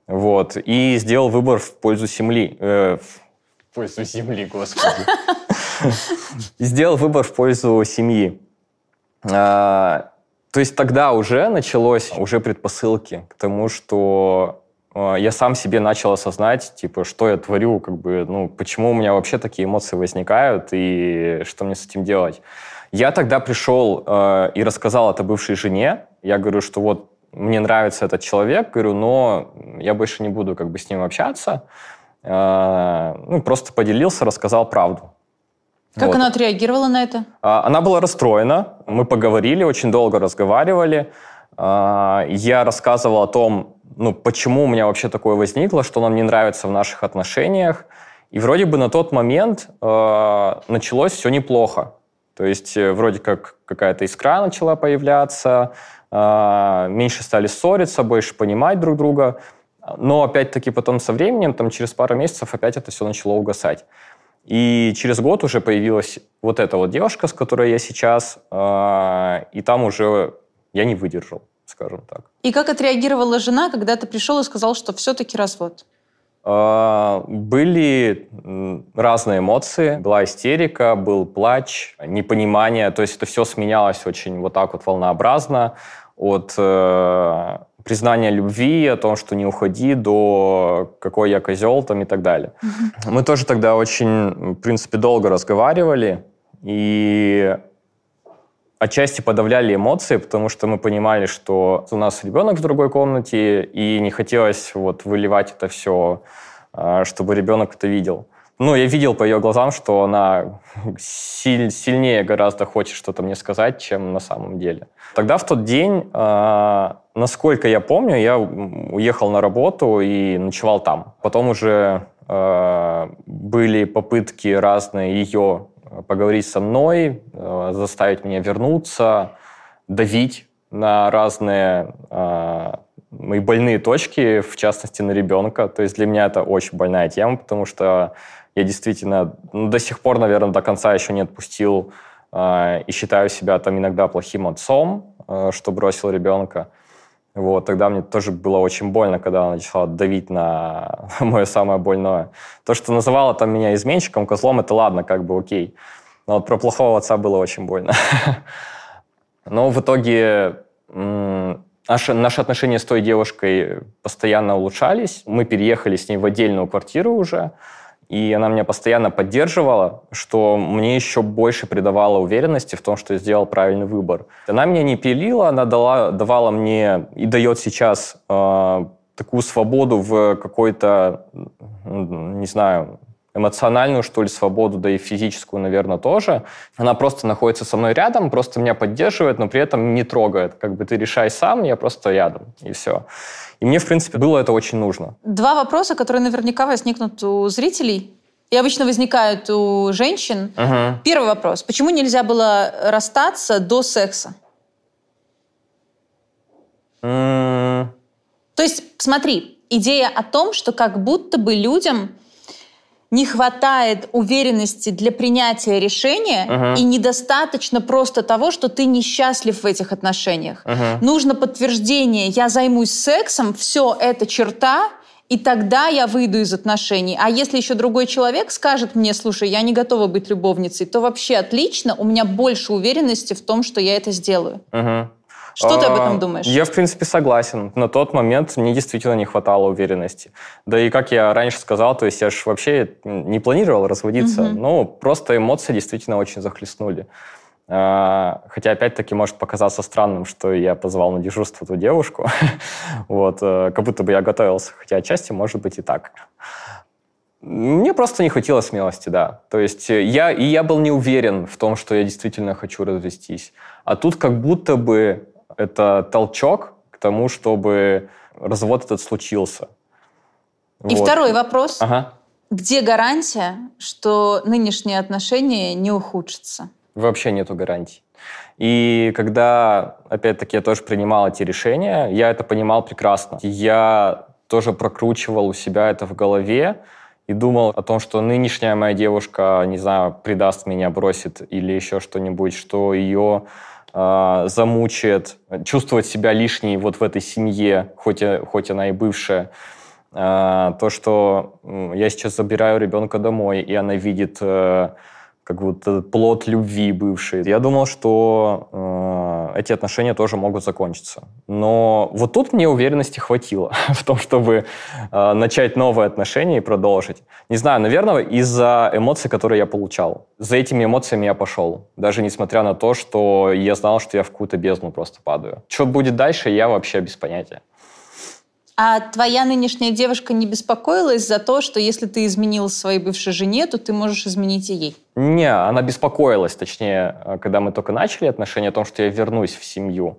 Вот. И сделал выбор в пользу земли. Э, в пользу земли, господи. Сделал выбор в пользу семьи. А, то есть тогда уже началось, уже предпосылки к тому, что а, я сам себе начал осознать, типа, что я творю, как бы, ну, почему у меня вообще такие эмоции возникают и что мне с этим делать. Я тогда пришел э, и рассказал это бывшей жене. Я говорю, что вот мне нравится этот человек, говорю, но я больше не буду как бы с ним общаться. Э, ну, просто поделился, рассказал правду. Как вот. она отреагировала на это? А, она была расстроена. Мы поговорили, очень долго разговаривали. А, я рассказывал о том, ну, почему у меня вообще такое возникло, что нам не нравится в наших отношениях. И вроде бы на тот момент э, началось все неплохо. То есть э, вроде как какая-то искра начала появляться, меньше стали ссориться, больше понимать друг друга. Но опять-таки потом со временем, там через пару месяцев опять это все начало угасать. И через год уже появилась вот эта вот девушка, с которой я сейчас, а, и там уже я не выдержал, скажем так. И как отреагировала жена, когда ты пришел и сказал, что все-таки развод? А, были разные эмоции. Была истерика, был плач, непонимание. То есть это все сменялось очень вот так вот волнообразно. От э, признание любви, о том, что не уходи, до какой я козел там и так далее. Мы тоже тогда очень, в принципе, долго разговаривали и отчасти подавляли эмоции, потому что мы понимали, что у нас ребенок в другой комнате, и не хотелось вот выливать это все, а, чтобы ребенок это видел. Ну, я видел по ее глазам, что она силь, сильнее гораздо хочет что-то мне сказать, чем на самом деле. Тогда в тот день, э, насколько я помню, я уехал на работу и ночевал там. Потом уже э, были попытки разные ее поговорить со мной, э, заставить меня вернуться, давить на разные э, мои больные точки, в частности на ребенка. То есть для меня это очень больная тема, потому что я действительно ну, до сих пор, наверное, до конца еще не отпустил э, и считаю себя там иногда плохим отцом, э, что бросил ребенка. Вот, тогда мне тоже было очень больно, когда она начала давить на мое самое больное. То, что называла там меня изменщиком, козлом, это ладно, как бы окей. Но вот про плохого отца было очень больно. Но в итоге наши, наши отношения с той девушкой постоянно улучшались. Мы переехали с ней в отдельную квартиру уже и она меня постоянно поддерживала, что мне еще больше придавало уверенности в том, что я сделал правильный выбор. Она меня не пилила, она дала, давала мне и дает сейчас э, такую свободу в какой-то, не знаю, эмоциональную, что ли, свободу, да и физическую, наверное, тоже. Она просто находится со мной рядом, просто меня поддерживает, но при этом не трогает. Как бы ты решай сам, я просто рядом, и все. И мне, в принципе, было это очень нужно. Два вопроса, которые наверняка возникнут у зрителей и обычно возникают у женщин. Угу. Первый вопрос. Почему нельзя было расстаться до секса? М, То есть, смотри, идея о том, что как будто бы людям не хватает уверенности для принятия решения Мгм. и недостаточно просто того, что ты несчастлив в этих отношениях. Мгм. Нужно подтверждение, я займусь сексом, все, это черта, и тогда я выйду из отношений. А если еще другой человек скажет мне, слушай, я не готова быть любовницей, то вообще отлично, у меня больше уверенности в том, что я это сделаю. Мгм. Что ты об А, этом думаешь? Я, в принципе, согласен. На тот момент мне действительно не хватало уверенности. Да и, как я раньше сказал, то есть я же вообще не планировал разводиться. Мгм. Ну, просто эмоции действительно очень захлестнули. А, Хотя, опять-таки, может показаться странным, что я позвал на дежурство эту девушку. Вот, э, как будто бы я готовился. Хотя отчасти, может быть, и так. Мне просто не хватило смелости, да. То есть я, и я был не уверен в том, что я действительно хочу развестись. А тут как будто бы это толчок к тому, чтобы развод этот случился. И Вот. второй вопрос. Ага. Где гарантия, что нынешние отношения не ухудшатся? Вообще нету гарантий. И когда, опять-таки, я тоже принимал эти решения, я это понимал прекрасно. Я тоже прокручивал у себя это в голове и думал о том, что нынешняя моя девушка, не знаю, предаст меня, бросит или еще что-нибудь, что ее э, замучает, чувствовать себя лишней вот в этой семье, хоть, и- хоть она и бывшая. А, то, что я сейчас забираю ребенка домой, и она видит э, как будто плод любви бывший. Я думал, что э, эти отношения тоже могут закончиться. Но вот тут мне уверенности хватило в том, чтобы э, начать новые отношения и продолжить. Не знаю, наверное, из-за эмоций, которые я получал. За этими эмоциями я пошел. Даже несмотря на то, что я знал, что я в какую-то бездну просто падаю. Что будет дальше, я вообще без понятия. А твоя нынешняя девушка не беспокоилась за то, что если ты изменил своей бывшей жене, то ты можешь изменить и ей? Не, она беспокоилась, точнее, когда мы только начали отношения, о том, что я вернусь в семью.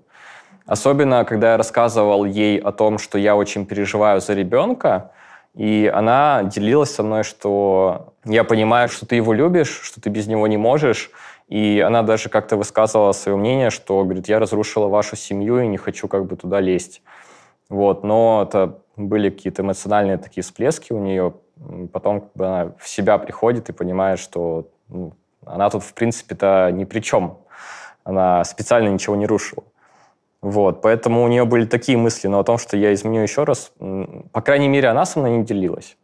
Особенно, когда я рассказывал ей о том, что я очень переживаю за ребенка, и она делилась со мной, что я понимаю, что ты его любишь, что ты без него не можешь, и она даже как-то высказывала свое мнение, что, говорит, я разрушила вашу семью и не хочу как бы туда лезть. Вот, но это были какие-то эмоциональные такие всплески у нее. Потом как бы она в себя приходит и понимает, что ну, она тут, в принципе-то, ни при чем. Она специально ничего не рушила. Вот, поэтому у нее были такие мысли, но о том, что я изменю еще раз, по крайней мере, она со мной не делилась.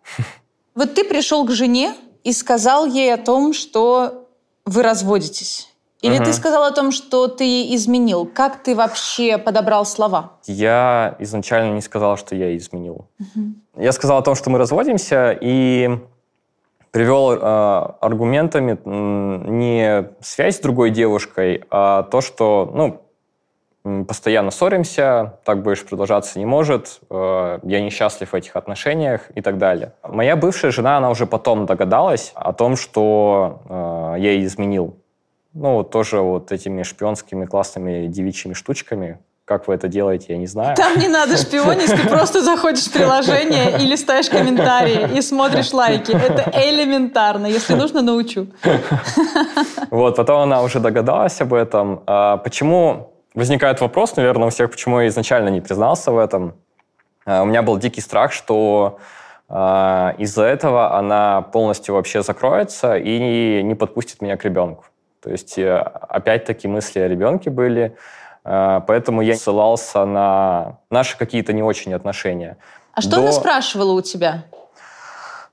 Вот ты пришел к жене и сказал ей о том, что вы разводитесь. Или Мгм. ты сказал о том, что ты изменил? Как ты вообще подобрал слова? Я изначально не сказал, что я изменил. Я сказал о том, что мы разводимся, и привел э, аргументами не связь с другой девушкой, а то, что, ну, постоянно ссоримся, так больше продолжаться не может, э, я несчастлив в этих отношениях и так далее. Моя бывшая жена, она уже потом догадалась о том, что э, я ей изменил. Ну, вот тоже вот этими шпионскими классными девичьими штучками. Как вы это делаете, я не знаю. Там не надо шпионить, ты просто заходишь в приложение и листаешь комментарии и смотришь лайки. Это элементарно. Если нужно, научу. Вот, потом она уже догадалась об этом. А почему возникает вопрос, наверное, у всех, почему я изначально не признался в этом? А, У меня был дикий страх, что а, из-за этого она полностью вообще закроется и не подпустит меня к ребенку. То есть, э, опять-таки, мысли о ребенке были, а, поэтому я ссылался на наши какие-то не очень отношения. А что До- она спрашивала у тебя?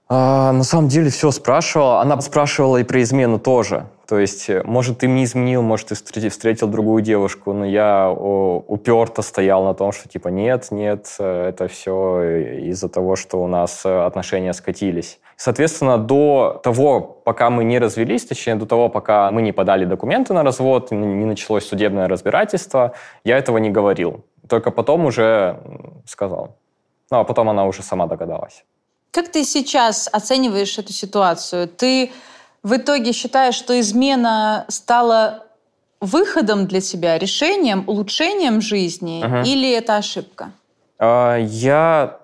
А, на самом деле все спрашивала. Она спрашивала и про измену тоже. То есть, э, может, ты мне изменил, может, ты встретил, другую девушку, но я уперто стоял на том, что типа нет, нет, э, это все из-за того, что у нас э, отношения скатились. Соответственно, до того, пока мы не развелись, точнее, до того, пока мы не подали документы на развод, не началось судебное разбирательство, я этого не говорил. Только потом уже сказал. Ну, а потом она уже сама догадалась. Как ты сейчас оцениваешь эту ситуацию? Ты в итоге считаешь, что измена стала выходом для себя, решением, улучшением жизни, Мгм. или это ошибка? А, Я,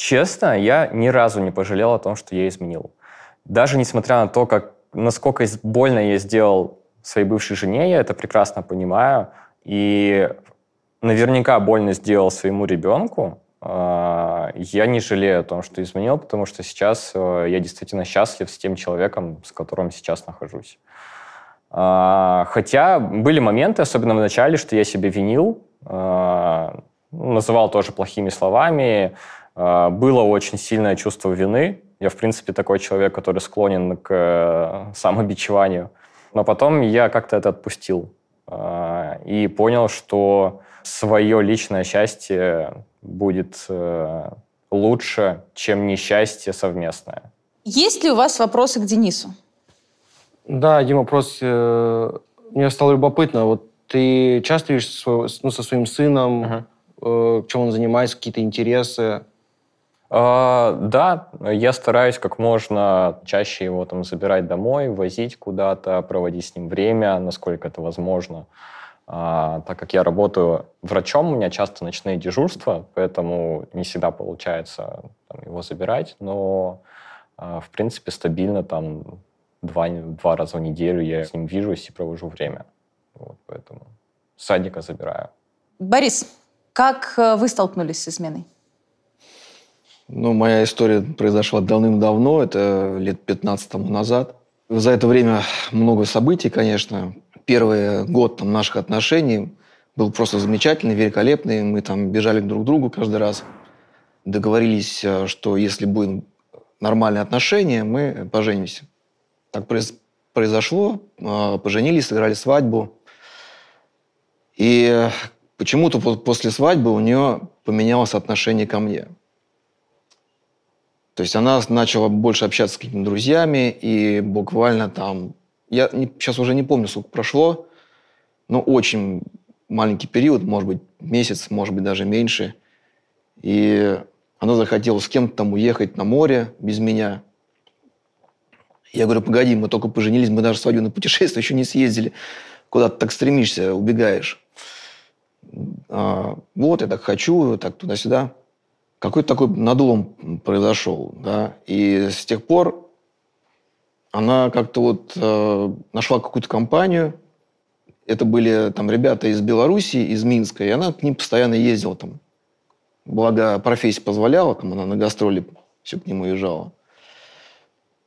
честно, я ни разу не пожалел о том, что я изменил. Даже несмотря на то, как, насколько больно я сделал своей бывшей жене, я это прекрасно понимаю. И наверняка больно сделал своему ребенку. А, Я не жалею о том, что изменил, потому что сейчас э, я действительно счастлив с тем человеком, с которым сейчас нахожусь. А, Хотя были моменты, особенно в начале, что я себя винил, а, называл тоже плохими словами. А, Было очень сильное чувство вины. Я, в принципе, такой человек, который склонен к э, самобичеванию. Но потом я как-то это отпустил а, и понял, что свое личное счастье будет э, лучше, чем несчастье совместное. Есть ли у вас вопросы к Денису? Да, один вопрос. э, Мне стало любопытно. Вот ты часто видишься своего- ну, со своим сыном, э, чем он занимается, какие-то интересы? А, Да, я стараюсь как можно чаще его там забирать домой, возить куда-то, проводить с ним время, насколько это возможно. А, так как я работаю врачом, у меня часто ночные дежурства, поэтому не всегда получается там, его забирать, но а, в принципе стабильно там два, два раза в неделю я с ним вижусь и провожу время. Вот, поэтому садика забираю. Борис, как э, вы столкнулись с изменой? Ну, моя история произошла давным-давно, это лет 15 тому назад. За это время много событий, конечно. Первый год там, наших отношений был просто замечательный, великолепный. Мы там бежали друг к другу каждый раз. Договорились, э, что если будут нормальные отношения, мы поженимся. Так произ- произошло. Э, Поженились, сыграли свадьбу. И почему-то по- после свадьбы у нее поменялось отношение ко мне. То есть она начала больше общаться с какими-то друзьями, и буквально там... Я не- сейчас уже не помню, сколько прошло, но очень маленький период, может быть, месяц, может быть, даже меньше. И она захотела с кем-то там уехать на море без меня. Я говорю, погоди, мы только поженились, мы даже свадебное путешествие еще не съездили. Куда ты так стремишься, убегаешь? А, вот, я так хочу, так туда-сюда какой-то такой надулом произошел, да, и с тех пор она как-то вот э, нашла какую-то компанию, это были там ребята из Белоруссии, из Минска, и она к ним постоянно ездила там. Благо профессия позволяла, там она на гастроли все к нему уезжала.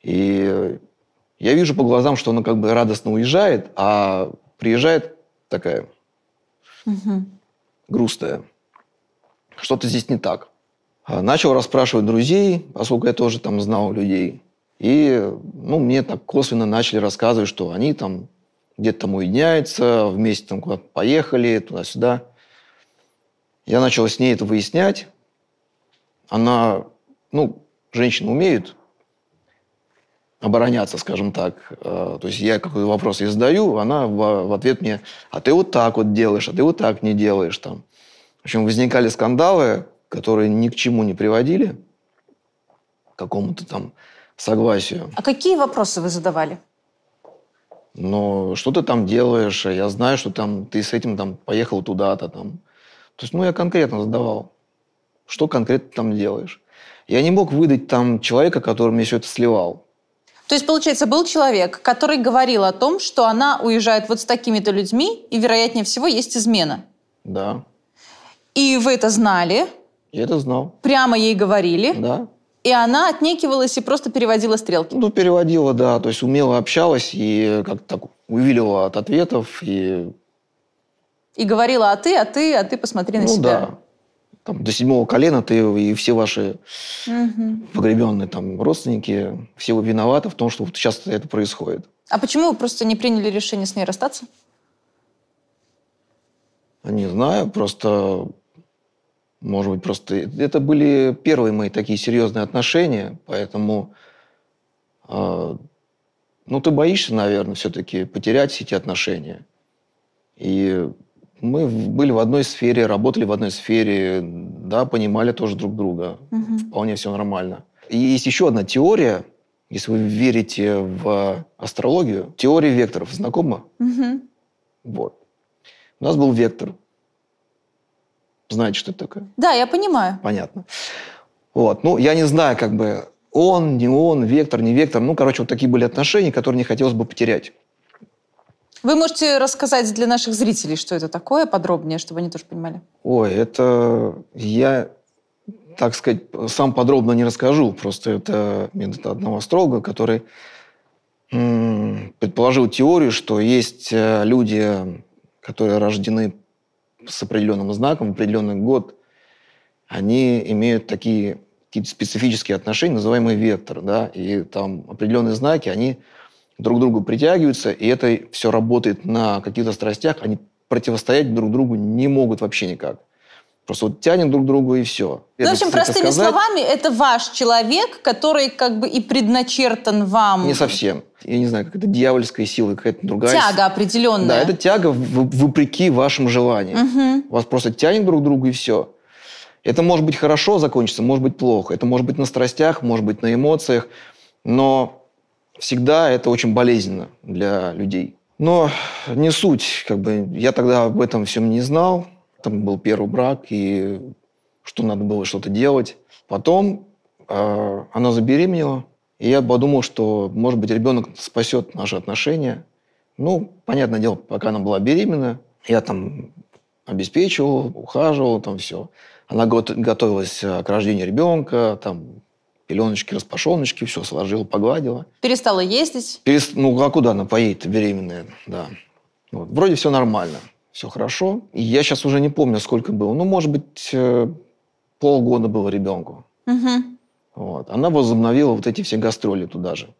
И я вижу по глазам, что она как бы радостно уезжает, а приезжает такая Мгм. грустная. Что-то здесь не так. А, Начал расспрашивать друзей, поскольку я тоже там знал людей. И ну, мне так косвенно начали рассказывать, что они там где-то там уединяются, вместе там куда-то поехали, туда-сюда. Я начал с ней это выяснять. Она, ну, женщины умеют обороняться, скажем так. Э, То есть я какой вопрос ей задаю, она в ответ мне, а ты вот так вот делаешь, а ты вот так не делаешь там. В общем, возникали скандалы, которые ни к чему не приводили, к какому-то там согласию. А какие вопросы вы задавали? Но что ты там делаешь? Я знаю, что там ты с этим там поехал туда-то там. То есть, ну, я конкретно задавал. Что конкретно ты там делаешь? Я не мог выдать там человека, который мне все это сливал. То есть, получается, был человек, который говорил о том, что она уезжает вот с такими-то людьми, и, вероятнее всего, есть измена. Да. И вы это знали, Я это знал. прямо ей говорили, Да. и она отнекивалась и просто переводила стрелки. Ну, переводила, да. То есть умело общалась и как-то так увиливала от ответов. И, И говорила, а ты, а ты, а ты посмотри на ну, себя. да. Там, до седьмого колена ты и все ваши Мгм. погребенные там родственники, все вы виноваты в том, что вот сейчас это происходит. А почему вы просто не приняли решение с ней расстаться? Не знаю, просто, может быть, просто это были первые мои такие серьезные отношения, поэтому, э, ну, ты боишься, наверное, все-таки потерять все эти отношения. И мы были в одной сфере, работали в одной сфере, да, понимали тоже друг друга. Мгм. Вполне все нормально. И есть еще одна теория, если вы верите в астрологию, теория векторов. Знакома? Мгм. Вот. У нас был вектор. Знаете, что это такое? Да, я понимаю. Понятно. Вот. Ну, я не знаю, как бы он, не он, вектор, не вектор. Ну, короче, вот такие были отношения, которые не хотелось бы потерять. Вы можете рассказать для наших зрителей, что это такое, подробнее, чтобы они тоже понимали? Ой, это я, так сказать, сам подробно не расскажу. Просто это метод одного астролога, который м, предположил теорию, что есть э, люди, которые рождены с определенным знаком определенный год, они имеют такие какие-то специфические отношения, называемые вектор, да, и там определенные знаки, они друг к другу притягиваются, и это все работает на каких-то страстях, они противостоять друг другу не могут вообще никак. Просто вот тянет друг к другу и все. Ну, в общем, простыми словами, это ваш человек, который как бы и предначертан вам. Не совсем. Я не знаю, как это дьявольская сила, какая-то другая. Тяга определенная. Да, это тяга вопреки вашим желаниям. Мгм. Вас просто тянет друг к другу и все. Это может быть хорошо закончиться, может быть плохо. Это может быть на страстях, может быть на эмоциях. Но всегда это очень болезненно для людей. Но не суть. Как бы, я тогда об этом всем не знал. Там был первый брак, и что надо было что-то делать. Потом э, она забеременела, и я подумал, что, может быть, ребенок спасет наши отношения. Ну, понятное дело, пока она была беременна, я там обеспечивал, ухаживал, там все. Она гот- готовилась э, к рождению ребенка, там пеленочки, распашоночки, все сложила, погладила. Перестала ездить. Перес- Ну, а куда она поедет беременная? Да. Вот. Вроде все нормально, все хорошо. И я сейчас уже не помню, сколько было. Ну, может быть, э, полгода было ребенку. Мгм. Вот. Она возобновила вот эти все гастроли туда же.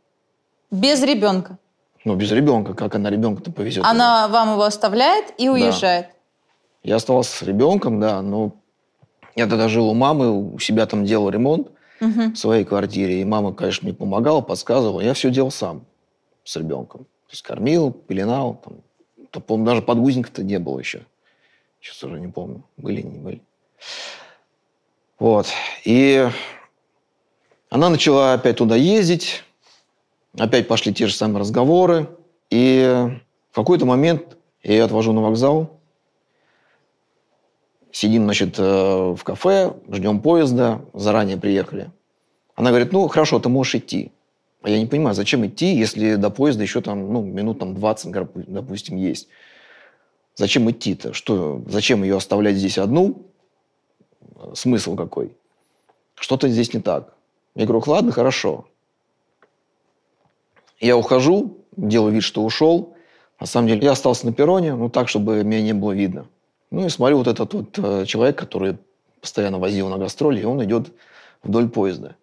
Без ребенка. Ну, без ребенка. Как она ребенка-то повезет? Она вам его оставляет и уезжает. Я остался с ребенком, да, но я тогда жил у мамы, у себя там делал ремонт Мгм. в своей квартире. И мама, конечно, мне помогала, подсказывала. Я все делал сам с ребенком. То есть кормил, пеленал. Там. То, помню, даже подгузников-то не было еще. Сейчас уже не помню, были, не были. Вот. И она начала опять туда ездить. Опять пошли те же самые разговоры. И в какой-то момент я ее отвожу на вокзал. Сидим, значит, э, в кафе, ждем поезда, заранее приехали. Она говорит, ну, хорошо, ты можешь идти. Я не понимаю, зачем идти, если до поезда еще там, ну, минут там 20, допу- допустим, есть. Зачем идти-то? Что, зачем ее оставлять здесь одну? Смысл какой? Что-то здесь не так. Я говорю, ладно, хорошо. Я ухожу, делаю вид, что ушел. На самом деле я остался на перроне, ну так, чтобы меня не было видно. Ну и смотрю, вот этот вот э, человек, который постоянно возил на гастроли, и он идет вдоль поезда.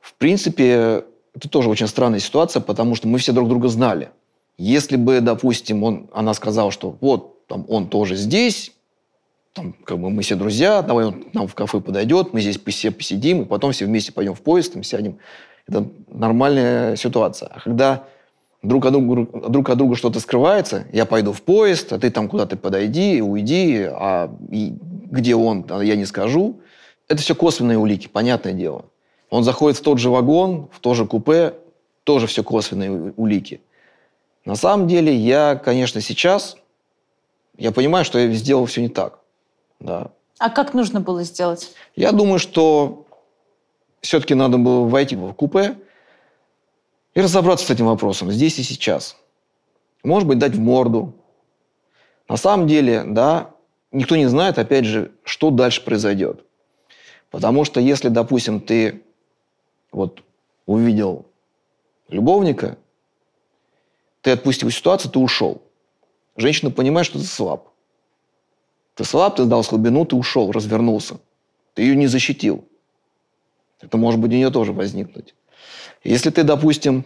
В принципе, это тоже очень странная ситуация, потому что мы все друг друга знали. Если бы, допустим, он, она сказала, что вот там, он тоже здесь, там, как бы мы все друзья, давай он нам в кафе подойдет, мы здесь все посидим, и потом все вместе пойдем в поезд, там сядем. Это нормальная ситуация. А когда друг от друга, друг от друга что-то скрывается, я пойду в поезд, а ты там куда-то подойди, уйди, а и где он, а я не скажу. Это все косвенные улики, понятное дело. Он заходит в тот же вагон, в то же купе, тоже все косвенные улики. На самом деле, я, конечно, сейчас, я понимаю, что я сделал все не так. Да. А как нужно было сделать? Я думаю, что все-таки надо было войти в купе и разобраться с этим вопросом здесь и сейчас. Может быть, дать в морду. На самом деле, да, никто не знает, опять же, что дальше произойдет. Потому что если, допустим, ты вот увидел любовника, ты отпустил ситуацию, ты ушел. Женщина понимает, что ты слаб. Ты слаб, ты дал слабину, ты ушел, развернулся. Ты ее не защитил. Это может быть у нее тоже возникнуть. Если ты, допустим,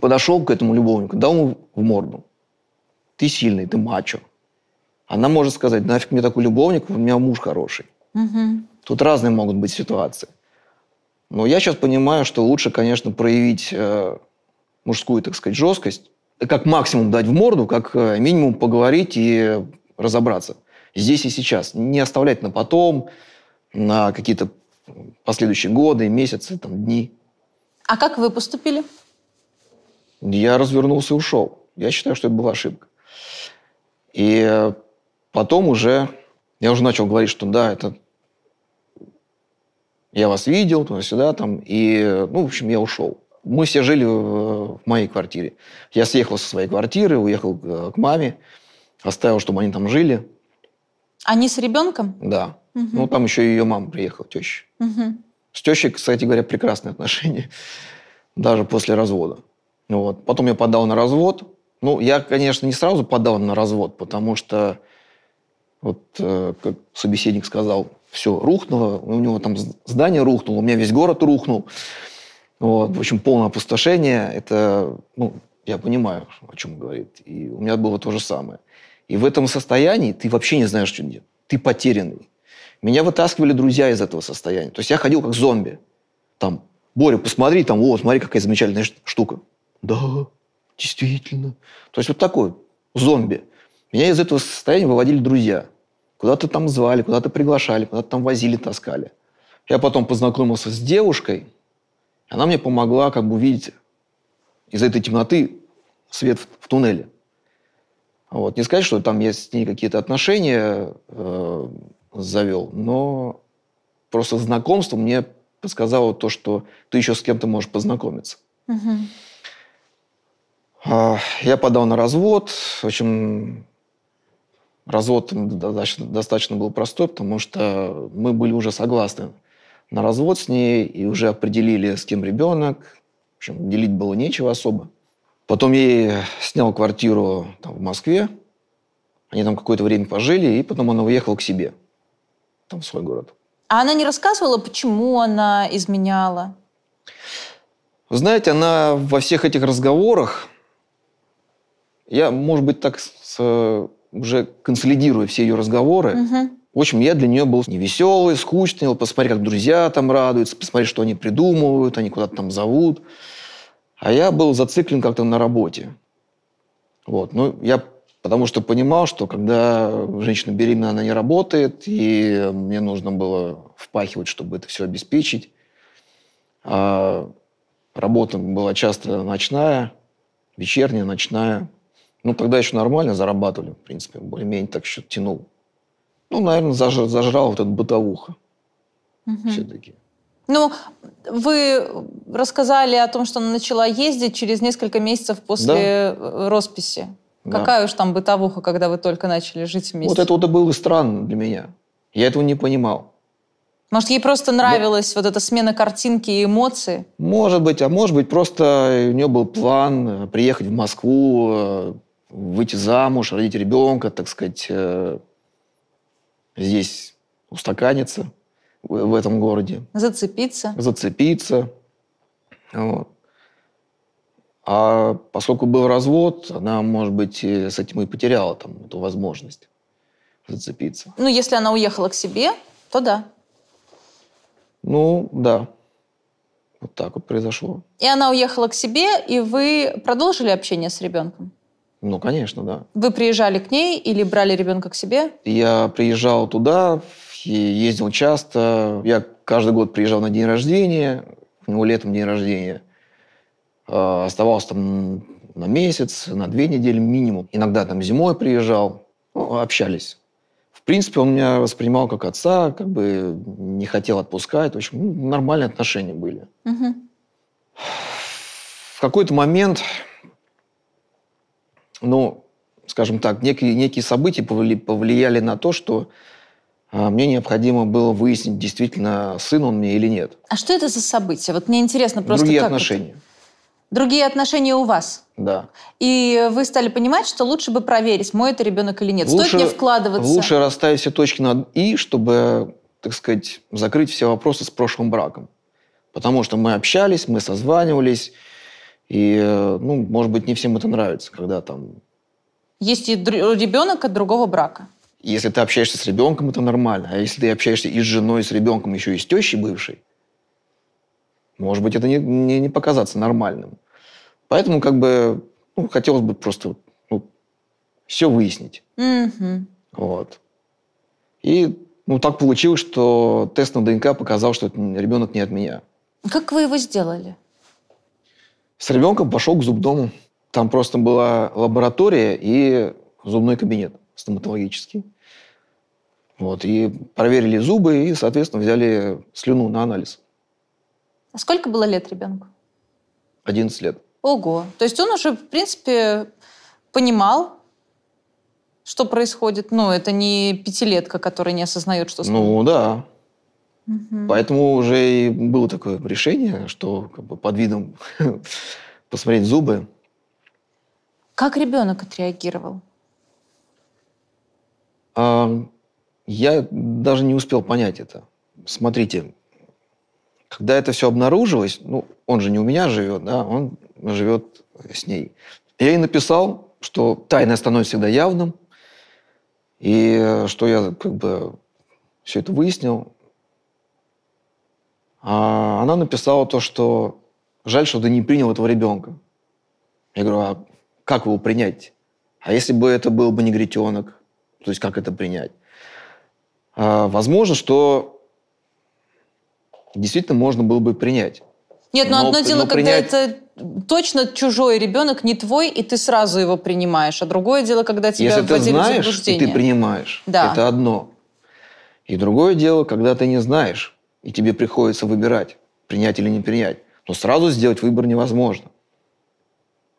подошел к этому любовнику, дал ему в морду, ты сильный, ты мачо. Она может сказать, нафиг мне такой любовник, у меня муж хороший. Мгм. Тут разные могут быть ситуации. Но я сейчас понимаю, что лучше, конечно, проявить э, мужскую, так сказать, жесткость, как максимум дать в морду, как э, минимум поговорить и разобраться здесь и сейчас. Не оставлять на потом, на какие-то последующие годы, месяцы, там, дни. А как вы поступили? Я развернулся и ушел. Я считаю, что это была ошибка. И потом уже я уже начал говорить, что да, это я вас видел, туда-сюда, там, и, ну, в общем, я ушел. Мы все жили в, моей квартире. Я съехал со своей квартиры, уехал к, к маме, оставил, чтобы они там жили. Они с ребенком? Да. Угу. Ну, там еще и ее мама приехала, теща. Угу. С тещей, кстати говоря, прекрасные отношения, даже после развода. Вот. Потом я подал на развод. Ну, я, конечно, не сразу подал на развод, потому что, вот, э, как собеседник сказал, все рухнуло, у него там здание рухнуло, у меня весь город рухнул. Вот, в общем, полное опустошение. Это, ну, я понимаю, о чем говорит. И у меня было то же самое. И в этом состоянии ты вообще не знаешь, что делать. Ты потерянный. Меня вытаскивали друзья из этого состояния. То есть я ходил как зомби. Там, Боря, посмотри, там, вот, смотри, какая замечательная штука. Да, действительно. То есть вот такой зомби. Меня из этого состояния выводили друзья. Куда-то там звали, куда-то приглашали, куда-то там возили, таскали. Я потом познакомился с девушкой, она мне помогла как бы увидеть из этой темноты свет в, в туннеле. Вот. Не сказать, что там я с ней какие-то отношения э, завел, но просто знакомство мне подсказало то, что ты еще с кем-то можешь познакомиться. Угу. Я подал на развод. В общем, развод достаточно, был простой, потому что мы были уже согласны на развод с ней и уже определили, с кем ребенок. В общем, делить было нечего особо. Потом я снял квартиру там, в Москве. Они там какое-то время пожили, и потом она уехала к себе, там, в свой город. А она не рассказывала, почему она изменяла? Вы знаете, она во всех этих разговорах, я, может быть, так с, уже консолидирую все ее разговоры, угу. В общем, я для нее был невеселый, скучный. Вот посмотри, как друзья там радуются, посмотри, что они придумывают, они куда-то там зовут. А я был зациклен как-то на работе. Вот. Ну, я потому что понимал, что когда женщина беременна, она не работает, и мне нужно было впахивать, чтобы это все обеспечить. А работа была часто ночная, вечерняя, ночная. Ну, тогда еще нормально зарабатывали, в принципе, более-менее так счет тянул. Ну, наверное, заж, зажрал вот эту бытовуха угу. все-таки. Ну, вы рассказали о том, что она начала ездить через несколько месяцев после да. росписи. Да. Какая уж там бытовуха, когда вы только начали жить вместе? Вот это вот было странно для меня. Я этого не понимал. Может, ей просто нравилась вот эта смена картинки и эмоций? Может быть, а может быть, просто у нее был план э, приехать в Москву, э, выйти замуж, родить ребенка, так сказать, э, здесь устаканиться в, в этом городе. Зацепиться. Зацепиться. Вот. А поскольку был развод, она, может быть, с этим и потеряла там, эту возможность зацепиться. Ну, если она уехала к себе, то да. Ну, да. Вот так вот произошло. И она уехала к себе, и вы продолжили общение с ребенком? Ну, конечно, да. Вы приезжали к ней или брали ребенка к себе? Я приезжал туда, ездил часто. Я каждый год приезжал на день рождения, у него летом день рождения. А, оставался там на месяц, на две недели минимум. Иногда там зимой приезжал, ну, общались. В принципе, он меня воспринимал как отца, как бы не хотел отпускать. В общем, ну, нормальные отношения были. Угу. В какой-то момент ну, скажем так, некие, некие события повли, повлияли на то, что а, мне необходимо было выяснить, действительно, сын он мне или нет. А что это за события? Вот мне интересно просто Другие как отношения. Это? Другие отношения у вас? Да. И вы стали понимать, что лучше бы проверить, мой это ребенок или нет. Лучше, Стоит мне вкладываться? Лучше расставить все точки над «и», чтобы, так сказать, закрыть все вопросы с прошлым браком. Потому что мы общались, мы созванивались, и, э, ну, может быть, не всем это нравится, когда там... Есть и ребенок от другого брака. Если ты общаешься с ребенком, это нормально. А если ты общаешься и с женой, и с ребенком, еще и с тещей бывшей, может быть, это не, не, не показаться нормальным. Поэтому, как бы, ну, хотелось бы просто ну, все выяснить. Mm-hmm. Вот. И, Ну, так получилось, что тест на ДНК показал, что ребенок не от меня. Как вы его сделали? С ребенком пошел к зубдому. Там просто была лаборатория и зубной кабинет стоматологический. Вот, и проверили зубы, и, соответственно, взяли слюну на анализ. А сколько было лет ребенку? 11 лет. Ого. То есть он уже, в принципе, понимал, что происходит. Ну, это не пятилетка, которая не осознает, что. Ну, да. Мгм. Поэтому уже и было такое решение, что как бы под видом посмотреть зубы. Как ребенок отреагировал? А, я даже не успел понять это. Смотрите, когда это все обнаружилось, ну, он же не у меня живет, да, он живет с ней. Я ей написал, что тайное становится всегда явным, и что я как бы все это выяснил. А она написала то, что жаль, что ты не принял этого ребенка. Я говорю, а как его принять? А если бы это был бы негритенок? То есть как это принять? А, возможно, что действительно можно было бы принять. Нет, но, Но- одно дело, но когда принять- это точно чужой ребенок, не твой, и ты сразу его принимаешь. А другое дело, когда тебя Если ты знаешь, и ты принимаешь, Да. это одно. И другое дело, когда ты не знаешь, и тебе приходится выбирать, принять или не принять. Но сразу сделать выбор невозможно.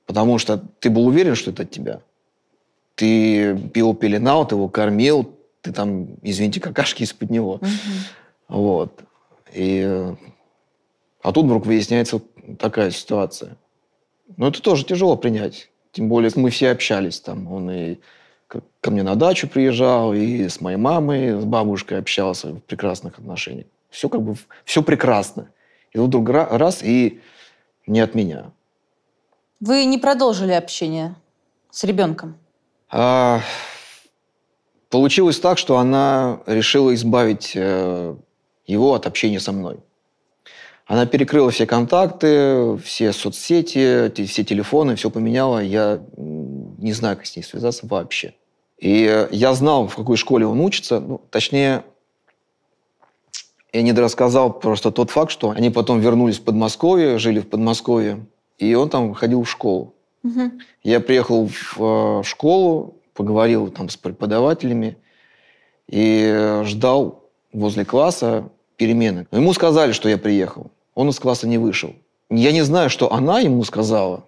Потому что ты был уверен, что это от тебя. Ты пил, пеленал, ты его кормил, ты там, извините, какашки из-под него. Мгм. Вот. И, а тут вдруг выясняется такая ситуация. Но это тоже тяжело принять. Тем более мы все общались там. Он и ко ко мне на дачу приезжал, и с моей мамой, с бабушкой общался в прекрасных отношениях. Все как бы, все прекрасно. И вот вдруг ра- раз, и не от меня. Вы не продолжили общение с ребенком? А, получилось так, что она решила избавить э, его от общения со мной. Она перекрыла все контакты, все соцсети, все телефоны, все поменяла. Я не знаю, как с ней связаться вообще. И э, я знал, в какой школе он учится. Ну, точнее, я не рассказал просто тот факт, что они потом вернулись в Подмосковье, жили в Подмосковье, и он там ходил в школу. Мгм. Я приехал в э, школу, поговорил там с преподавателями и ждал возле класса перемены. Но ему сказали, что я приехал. Он из класса не вышел. Я не знаю, что она ему сказала.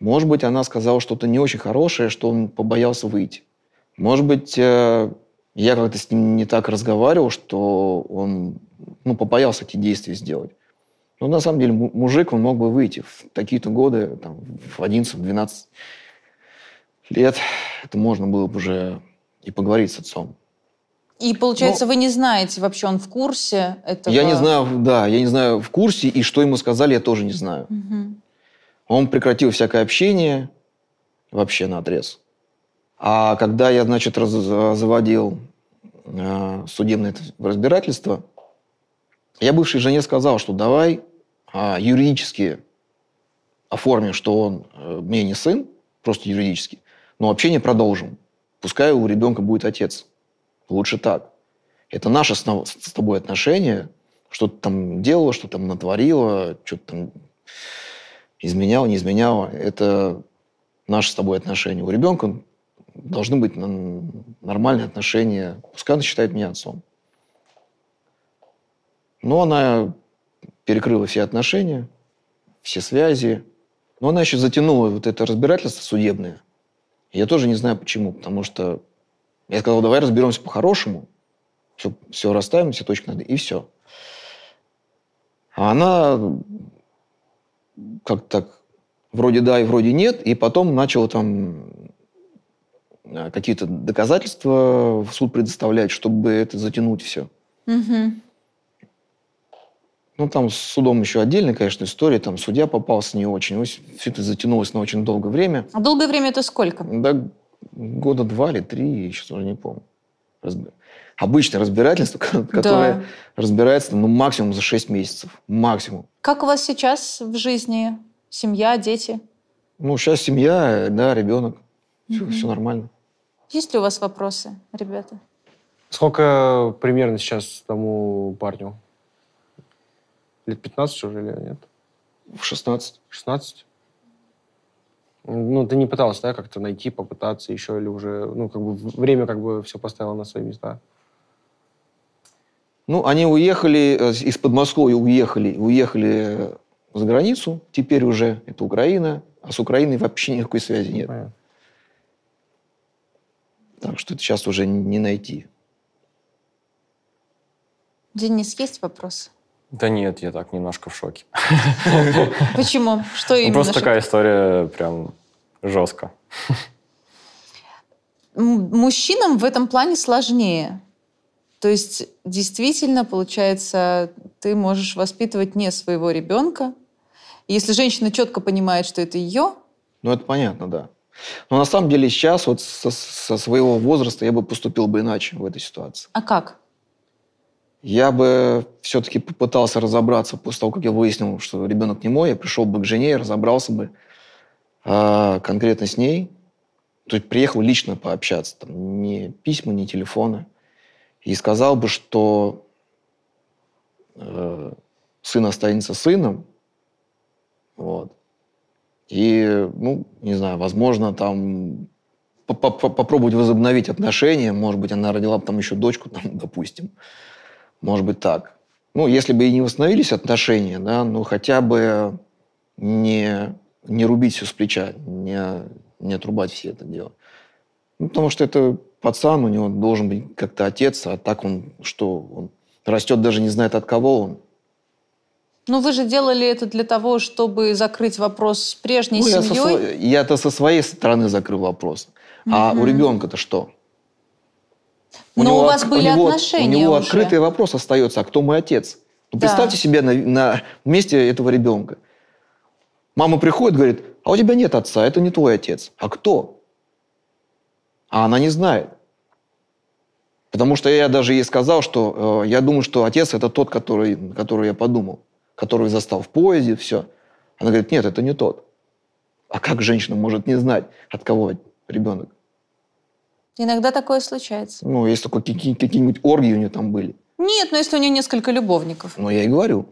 Может быть, она сказала что-то не очень хорошее, что он побоялся выйти. Может быть, э, я как-то с ним не так разговаривал, что он ну, побоялся эти действия сделать. Но на самом деле му- мужик, он мог бы выйти в такие-то годы, там, в 11-12 лет. Это можно было бы уже и поговорить с отцом. И получается, вы не знаете вообще, он в курсе этого? Ну, Я не знаю, да, я не знаю в курсе, и что ему сказали, я тоже не знаю. Мгм. Он прекратил всякое общение вообще на отрез. А когда я, значит, раз- заводил э, судебное разбирательство, я бывшей жене сказал, что давай а, юридически оформим, что он э, мне не сын, просто юридически, но общение продолжим. Пускай у ребенка будет отец. Лучше так. Это наши с с тобой отношения. Что ты там делала, что там натворила, что-то там изменяла, не изменяла. Это наши с тобой отношения. У ребенка должны быть нормальные отношения. Пускай она считает меня отцом. Но она перекрыла все отношения, все связи. Но она еще затянула вот это разбирательство судебное. Я тоже не знаю почему. Потому что я сказал, давай разберемся по-хорошему. Все, все расставим, все точки над «и», все. А она как так вроде да и вроде нет, и потом начала там какие-то доказательства в суд предоставлять, чтобы это затянуть все. Мгм. Ну, там с судом еще отдельная, конечно, история. Там судья попался не очень. Все это затянулось на очень долгое время. А долгое время это сколько? Да, года два или три, сейчас уже не помню. Разб- Обычное разбирательство, которое разбирается ну, максимум за 6 месяцев. Максимум. Как у вас сейчас в жизни? Семья, дети? Ну, сейчас семья, да, ребенок. Все, Мгм. все нормально. Есть ли у вас вопросы, ребята? Сколько примерно сейчас тому парню? Лет 15 уже или нет? В 16. 16? Ну, ты не пытался, да, как-то найти, попытаться еще, или уже, ну, как бы время как бы все поставило на свои места? Ну, они уехали э, из Подмосковья, уехали, уехали за границу. Теперь уже это Украина, а с Украиной вообще никакой связи нет. Понятно. Так что это сейчас уже не найти. Денис, есть вопрос? Да нет, я так немножко в шоке. Почему? Что Ну, именно? Просто шок? такая история прям жестко. Мужчинам в этом плане сложнее. То есть, действительно, получается, ты можешь воспитывать не своего ребенка. Если женщина четко понимает, что это ее, Ну, это понятно, да. Но на самом деле сейчас вот со, со своего возраста я бы поступил бы иначе в этой ситуации. а как? Я бы все-таки попытался разобраться после того, как я выяснил, что ребенок не мой. Я пришел бы к жене разобрался бы а, конкретно с ней. То есть приехал лично пообщаться. Там, не письма, не телефоны. И сказал бы, что э, сын останется сыном. Вот. И, ну, не знаю, возможно, там по- по- по- попробовать возобновить отношения. Может быть, она родила бы там еще дочку, там, допустим. Может быть, так. Ну, если бы и не восстановились отношения, да, ну, хотя бы не, не рубить все с плеча, не, не отрубать все это дело. Ну, потому что это пацан, у него должен быть как-то отец, а так он что? Он растет, даже не знает, от кого он. Ну, вы же делали это для того, чтобы закрыть вопрос с прежней Ну, я со семьей. я-то со своей стороны закрыл вопрос. А у ребенка-то что? Но у вас были него, отношения У него уже. открытый вопрос остается, а кто мой отец? Ну, Да. Представьте себе на, на месте этого ребенка. Мама приходит, говорит, а у тебя нет отца, это не твой отец. А кто? А она не знает. Потому что я даже ей сказал, что э, я думаю, что отец это тот, который, который я подумал, который застал в поезде, все. Она говорит, нет, это не тот. А как женщина может не знать, от кого ребенок? Иногда такое случается. Ну, если только какие- какие-нибудь оргии у нее там были. Нет, но если у нее несколько любовников. Ну, я и говорю,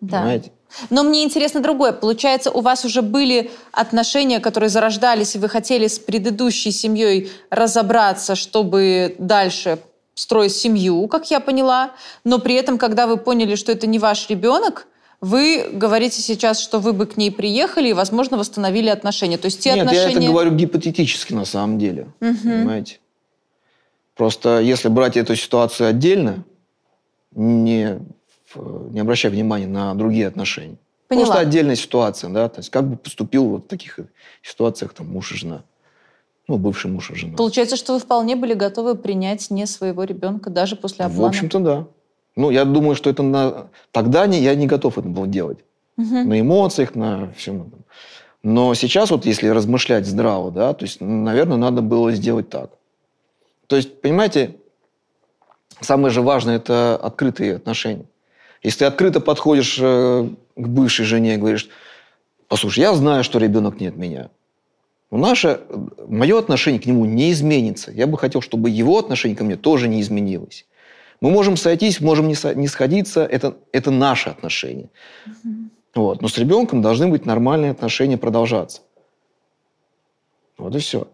Да. понимаете? Но мне интересно другое. Получается, у вас уже были отношения, которые зарождались, и вы хотели с предыдущей семьей разобраться, чтобы дальше строить семью, как я поняла. Но при этом, когда вы поняли, что это не ваш ребенок, вы говорите сейчас, что вы бы к ней приехали и, возможно, восстановили отношения. То есть те Нет, отношения... я это говорю гипотетически на самом деле. Мгм. Понимаете? Просто если брать эту ситуацию отдельно, не, не обращая внимания на другие отношения. Поняла. Просто отдельная ситуация, да, то есть как бы поступил вот в таких ситуациях там муж и жена. Ну, бывший муж и жена. Получается, что вы вполне были готовы принять не своего ребенка даже после В обмана. общем-то, да. Ну, я думаю, что это на... Тогда не, я не готов это был делать. Мгм. На эмоциях, на всем этом. Но сейчас вот, если размышлять здраво, да, то есть, наверное, надо было сделать так. То есть, понимаете, самое же важное – это открытые отношения. Если ты открыто подходишь э, к бывшей жене и говоришь, послушай, я знаю, что ребенок не от меня. Но наше, мое отношение к нему не изменится. Я бы хотел, чтобы его отношение ко мне тоже не изменилось. Мы можем сойтись, можем не, со- не сходиться, это, это наши отношения. Вот. Но с ребенком должны быть нормальные отношения продолжаться. Вот и все.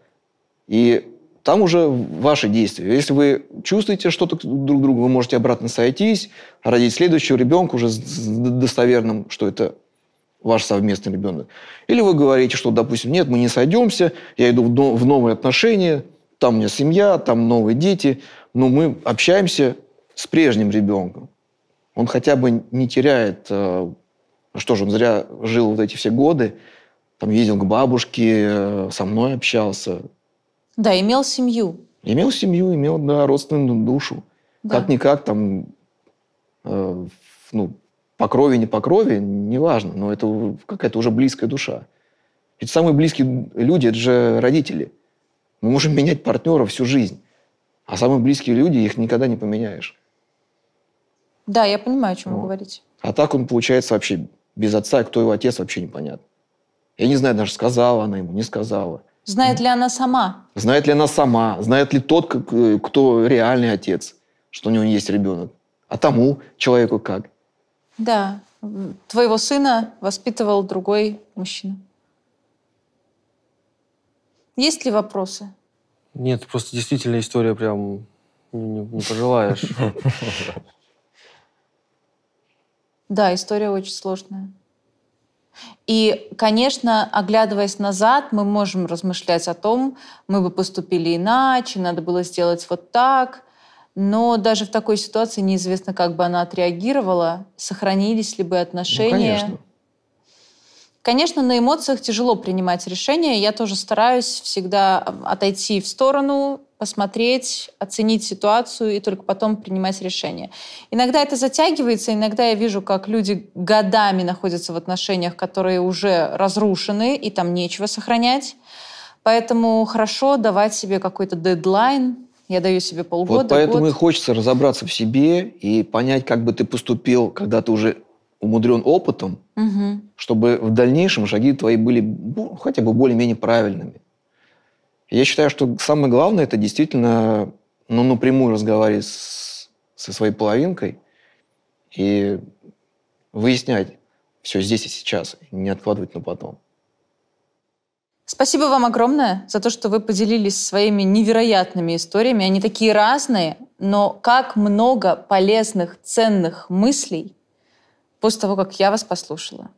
И там уже ваши действия. Если вы чувствуете что-то друг другу, вы можете обратно сойтись, родить следующего ребенка уже с достоверным, что это ваш совместный ребенок. Или вы говорите, что, допустим, нет, мы не сойдемся, я иду в, но- в новые отношения, там у меня семья, там новые дети, но мы общаемся с прежним ребенком. Он хотя бы не теряет, э, что же, он зря жил вот эти все годы, там ездил к бабушке, э, со мной общался, Да, имел семью. Имел семью, имел, да, родственную душу. Да. Как-никак там, э, ну, по крови, не по крови, неважно, но это какая-то уже близкая душа. Ведь самые близкие люди – это же родители. Мы можем менять партнера всю жизнь, а самые близкие люди, их никогда не поменяешь. Да, я понимаю, о чем вы Вот. говорите. А так он, получается, вообще без отца, кто его отец, вообще непонятно. Я не знаю, даже сказала она ему, не сказала. Знает ли она сама? Знает ли она сама? Знает ли тот, кто реальный отец, что у него есть ребенок? А тому человеку как? Да. Твоего сына воспитывал другой мужчина. Есть ли вопросы? Нет, просто действительно история прям не- не пожелаешь. Да, история очень сложная. И, конечно, оглядываясь назад, мы можем размышлять о том, мы бы поступили иначе, надо было сделать вот так. Но даже в такой ситуации неизвестно, как бы она отреагировала, сохранились ли бы Ну, отношения. конечно. Конечно, на эмоциях тяжело принимать решения. Я тоже стараюсь всегда отойти в сторону, посмотреть, оценить ситуацию и только потом принимать решение. Иногда это затягивается, иногда я вижу, как люди годами находятся в отношениях, которые уже разрушены, и там нечего сохранять. Поэтому хорошо давать себе какой-то дедлайн. Я даю себе полгода, Вот поэтому год. и хочется разобраться в себе и понять, как бы ты поступил, когда ты уже умудрен опытом, Мгм. чтобы в дальнейшем шаги твои были бу- хотя бы более-менее правильными. Я считаю, что самое главное это действительно ну, напрямую разговаривать с- со своей половинкой и выяснять все здесь и сейчас, не откладывать на потом. Спасибо вам огромное за то, что вы поделились своими невероятными историями. Они такие разные, но как много полезных, ценных мыслей после того, как я вас послушала.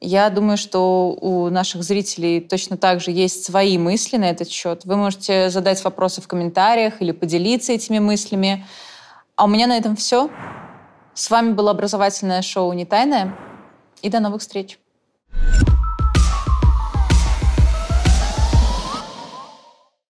Я думаю, что у наших зрителей точно так же есть свои мысли на этот счет. Вы можете задать вопросы в комментариях или поделиться этими мыслями. А у меня на этом все. С вами было образовательное шоу «Не тайное». И до новых встреч.